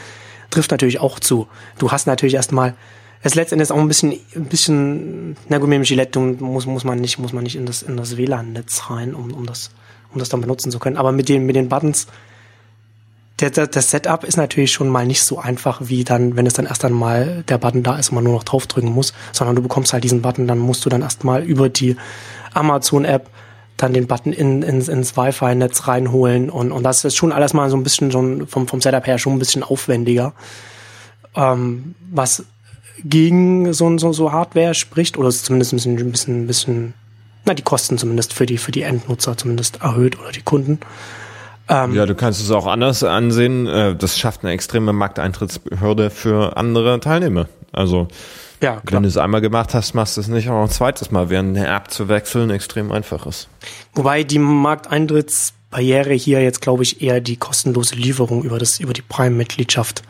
Speaker 2: trifft natürlich auch zu. Du hast natürlich erstmal, es letztendlich auch ein bisschen, ein bisschen, na gut, mit Gillette muss, muss man nicht, muss man nicht in das, in das WLAN-Netz rein, um, um das, um das dann benutzen zu können. Aber mit den, mit den Buttons, der, der, das Setup ist natürlich schon mal nicht so einfach, wie dann, wenn es dann erst einmal der Button da ist und man nur noch draufdrücken muss, sondern du bekommst halt diesen Button, dann musst du dann erstmal über die Amazon-App dann den Button in, ins, ins Wi-Fi-Netz reinholen und, und das ist schon alles mal so ein bisschen schon vom, vom Setup her schon ein bisschen aufwendiger. Ähm, was gegen so, so, so Hardware spricht, oder zumindest ein bisschen, ein bisschen, ein bisschen, na, die Kosten zumindest für die, für die Endnutzer zumindest erhöht oder die Kunden.
Speaker 1: Ähm, ja, du kannst es auch anders ansehen. Äh, das schafft eine extreme Markteintrittshürde für andere Teilnehmer. Also, ja, klar. wenn du es einmal gemacht hast, machst du es nicht auch ein zweites Mal, während eine App zu wechseln extrem einfach ist.
Speaker 2: Wobei die Markteintrittsbarriere hier jetzt, glaube ich, eher die kostenlose Lieferung über das, über die Prime-Mitgliedschaft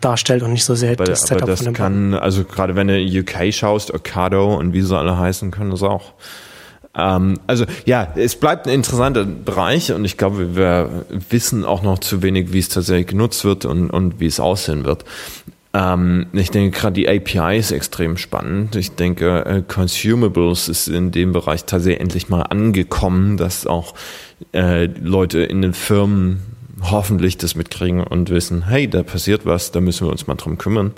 Speaker 2: darstellt und nicht so sehr
Speaker 1: aber, das Setup aber das von dem kann, also gerade wenn du UK schaust, Ocado und wie sie alle heißen, können das auch. Ähm, also ja, es bleibt ein interessanter Bereich und ich glaube, wir wissen auch noch zu wenig, wie es tatsächlich genutzt wird und, und wie es aussehen wird. Ähm, ich denke gerade die API ist extrem spannend. Ich denke, äh, Consumables ist in dem Bereich tatsächlich endlich mal angekommen, dass auch äh, Leute in den Firmen hoffentlich das mitkriegen und wissen, hey, da passiert was, da müssen wir uns mal drum kümmern.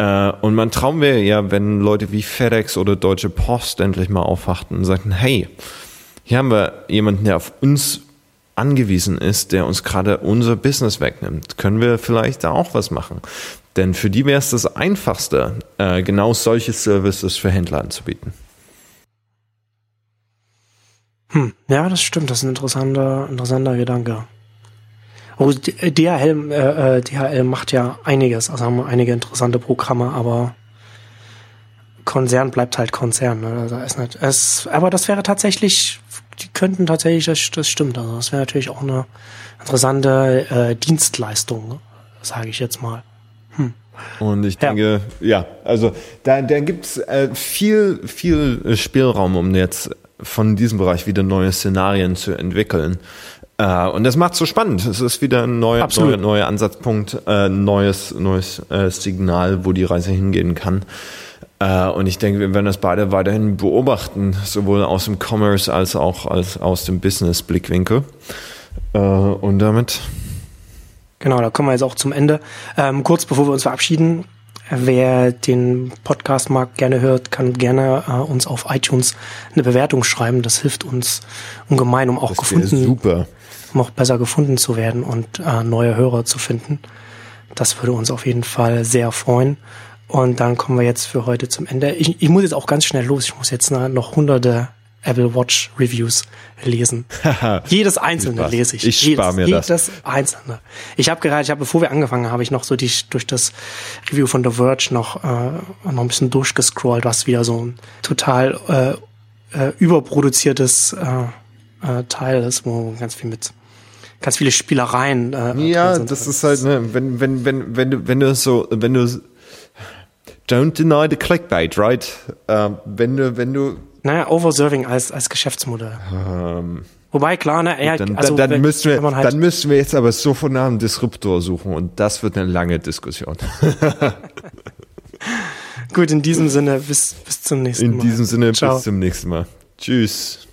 Speaker 1: Äh, und man trauen wir ja, wenn Leute wie FedEx oder Deutsche Post endlich mal aufwachten und sagten, hey, hier haben wir jemanden, der auf uns angewiesen ist, der uns gerade unser Business wegnimmt. Können wir vielleicht da auch was machen? Denn für die wäre es das Einfachste, äh, genau solche Services für Händler anzubieten.
Speaker 2: Hm, ja, das stimmt. Das ist ein interessanter, interessanter Gedanke. Oh, DHL, äh, äh DHL macht ja einiges, also haben einige interessante Programme, aber Konzern bleibt halt Konzern. Ne? Also ist nicht, es, aber das wäre tatsächlich, die könnten tatsächlich, das, das stimmt. Also das wäre natürlich auch eine interessante äh, Dienstleistung, ne? sage ich jetzt mal.
Speaker 1: Hm. Und ich denke, ja, ja also da, da gibt's äh, viel, viel Spielraum, um jetzt von diesem Bereich wieder neue Szenarien zu entwickeln. Äh, und das macht so spannend. Es ist wieder ein neuer, neuer, neuer Ansatzpunkt, äh, neues, neues äh, Signal, wo die Reise hingehen kann. Äh, und ich denke, wir werden das beide weiterhin beobachten, sowohl aus dem Commerce als auch als aus dem Business-Blickwinkel. Äh, und damit.
Speaker 2: Genau, da kommen wir jetzt auch zum Ende. Ähm, kurz bevor wir uns verabschieden, Wer den Podcast mag, gerne hört, kann gerne äh, uns auf iTunes eine Bewertung schreiben. Das hilft uns ungemein, um auch das gefunden, super. Um auch besser gefunden zu werden und äh, neue Hörer zu finden. Das würde uns auf jeden Fall sehr freuen. Und dann kommen wir jetzt für heute zum Ende. Ich, ich muss jetzt auch ganz schnell los. Ich muss jetzt noch hunderte Apple Watch Reviews lesen. [laughs] Jedes einzelne lese ich.
Speaker 1: Ich spare mir
Speaker 2: jedes,
Speaker 1: das.
Speaker 2: Jedes einzelne. Ich habe gerade, ich habe bevor wir angefangen haben, habe ich noch so die durch das Review von The Verge noch äh, noch ein bisschen durchgescrollt, was wieder so ein total äh, äh, überproduziertes äh, äh, Teil ist, wo ganz viel mit ganz viele Spielereien. Äh,
Speaker 1: ja, das ist halt, ne, wenn wenn wenn wenn du wenn du so wenn du don't deny the clickbait, right? Uh, wenn du wenn du
Speaker 2: naja, Overserving als, als Geschäftsmodell. Ähm, Wobei, klar, ne,
Speaker 1: ja, dann, also, dann, dann, müssen wir, halt dann müssen wir jetzt aber sofort nach einem Disruptor suchen und das wird eine lange Diskussion. [laughs]
Speaker 2: Gut, in diesem Sinne, bis, bis zum nächsten
Speaker 1: Mal. In diesem Sinne, Ciao. bis zum nächsten Mal. Tschüss.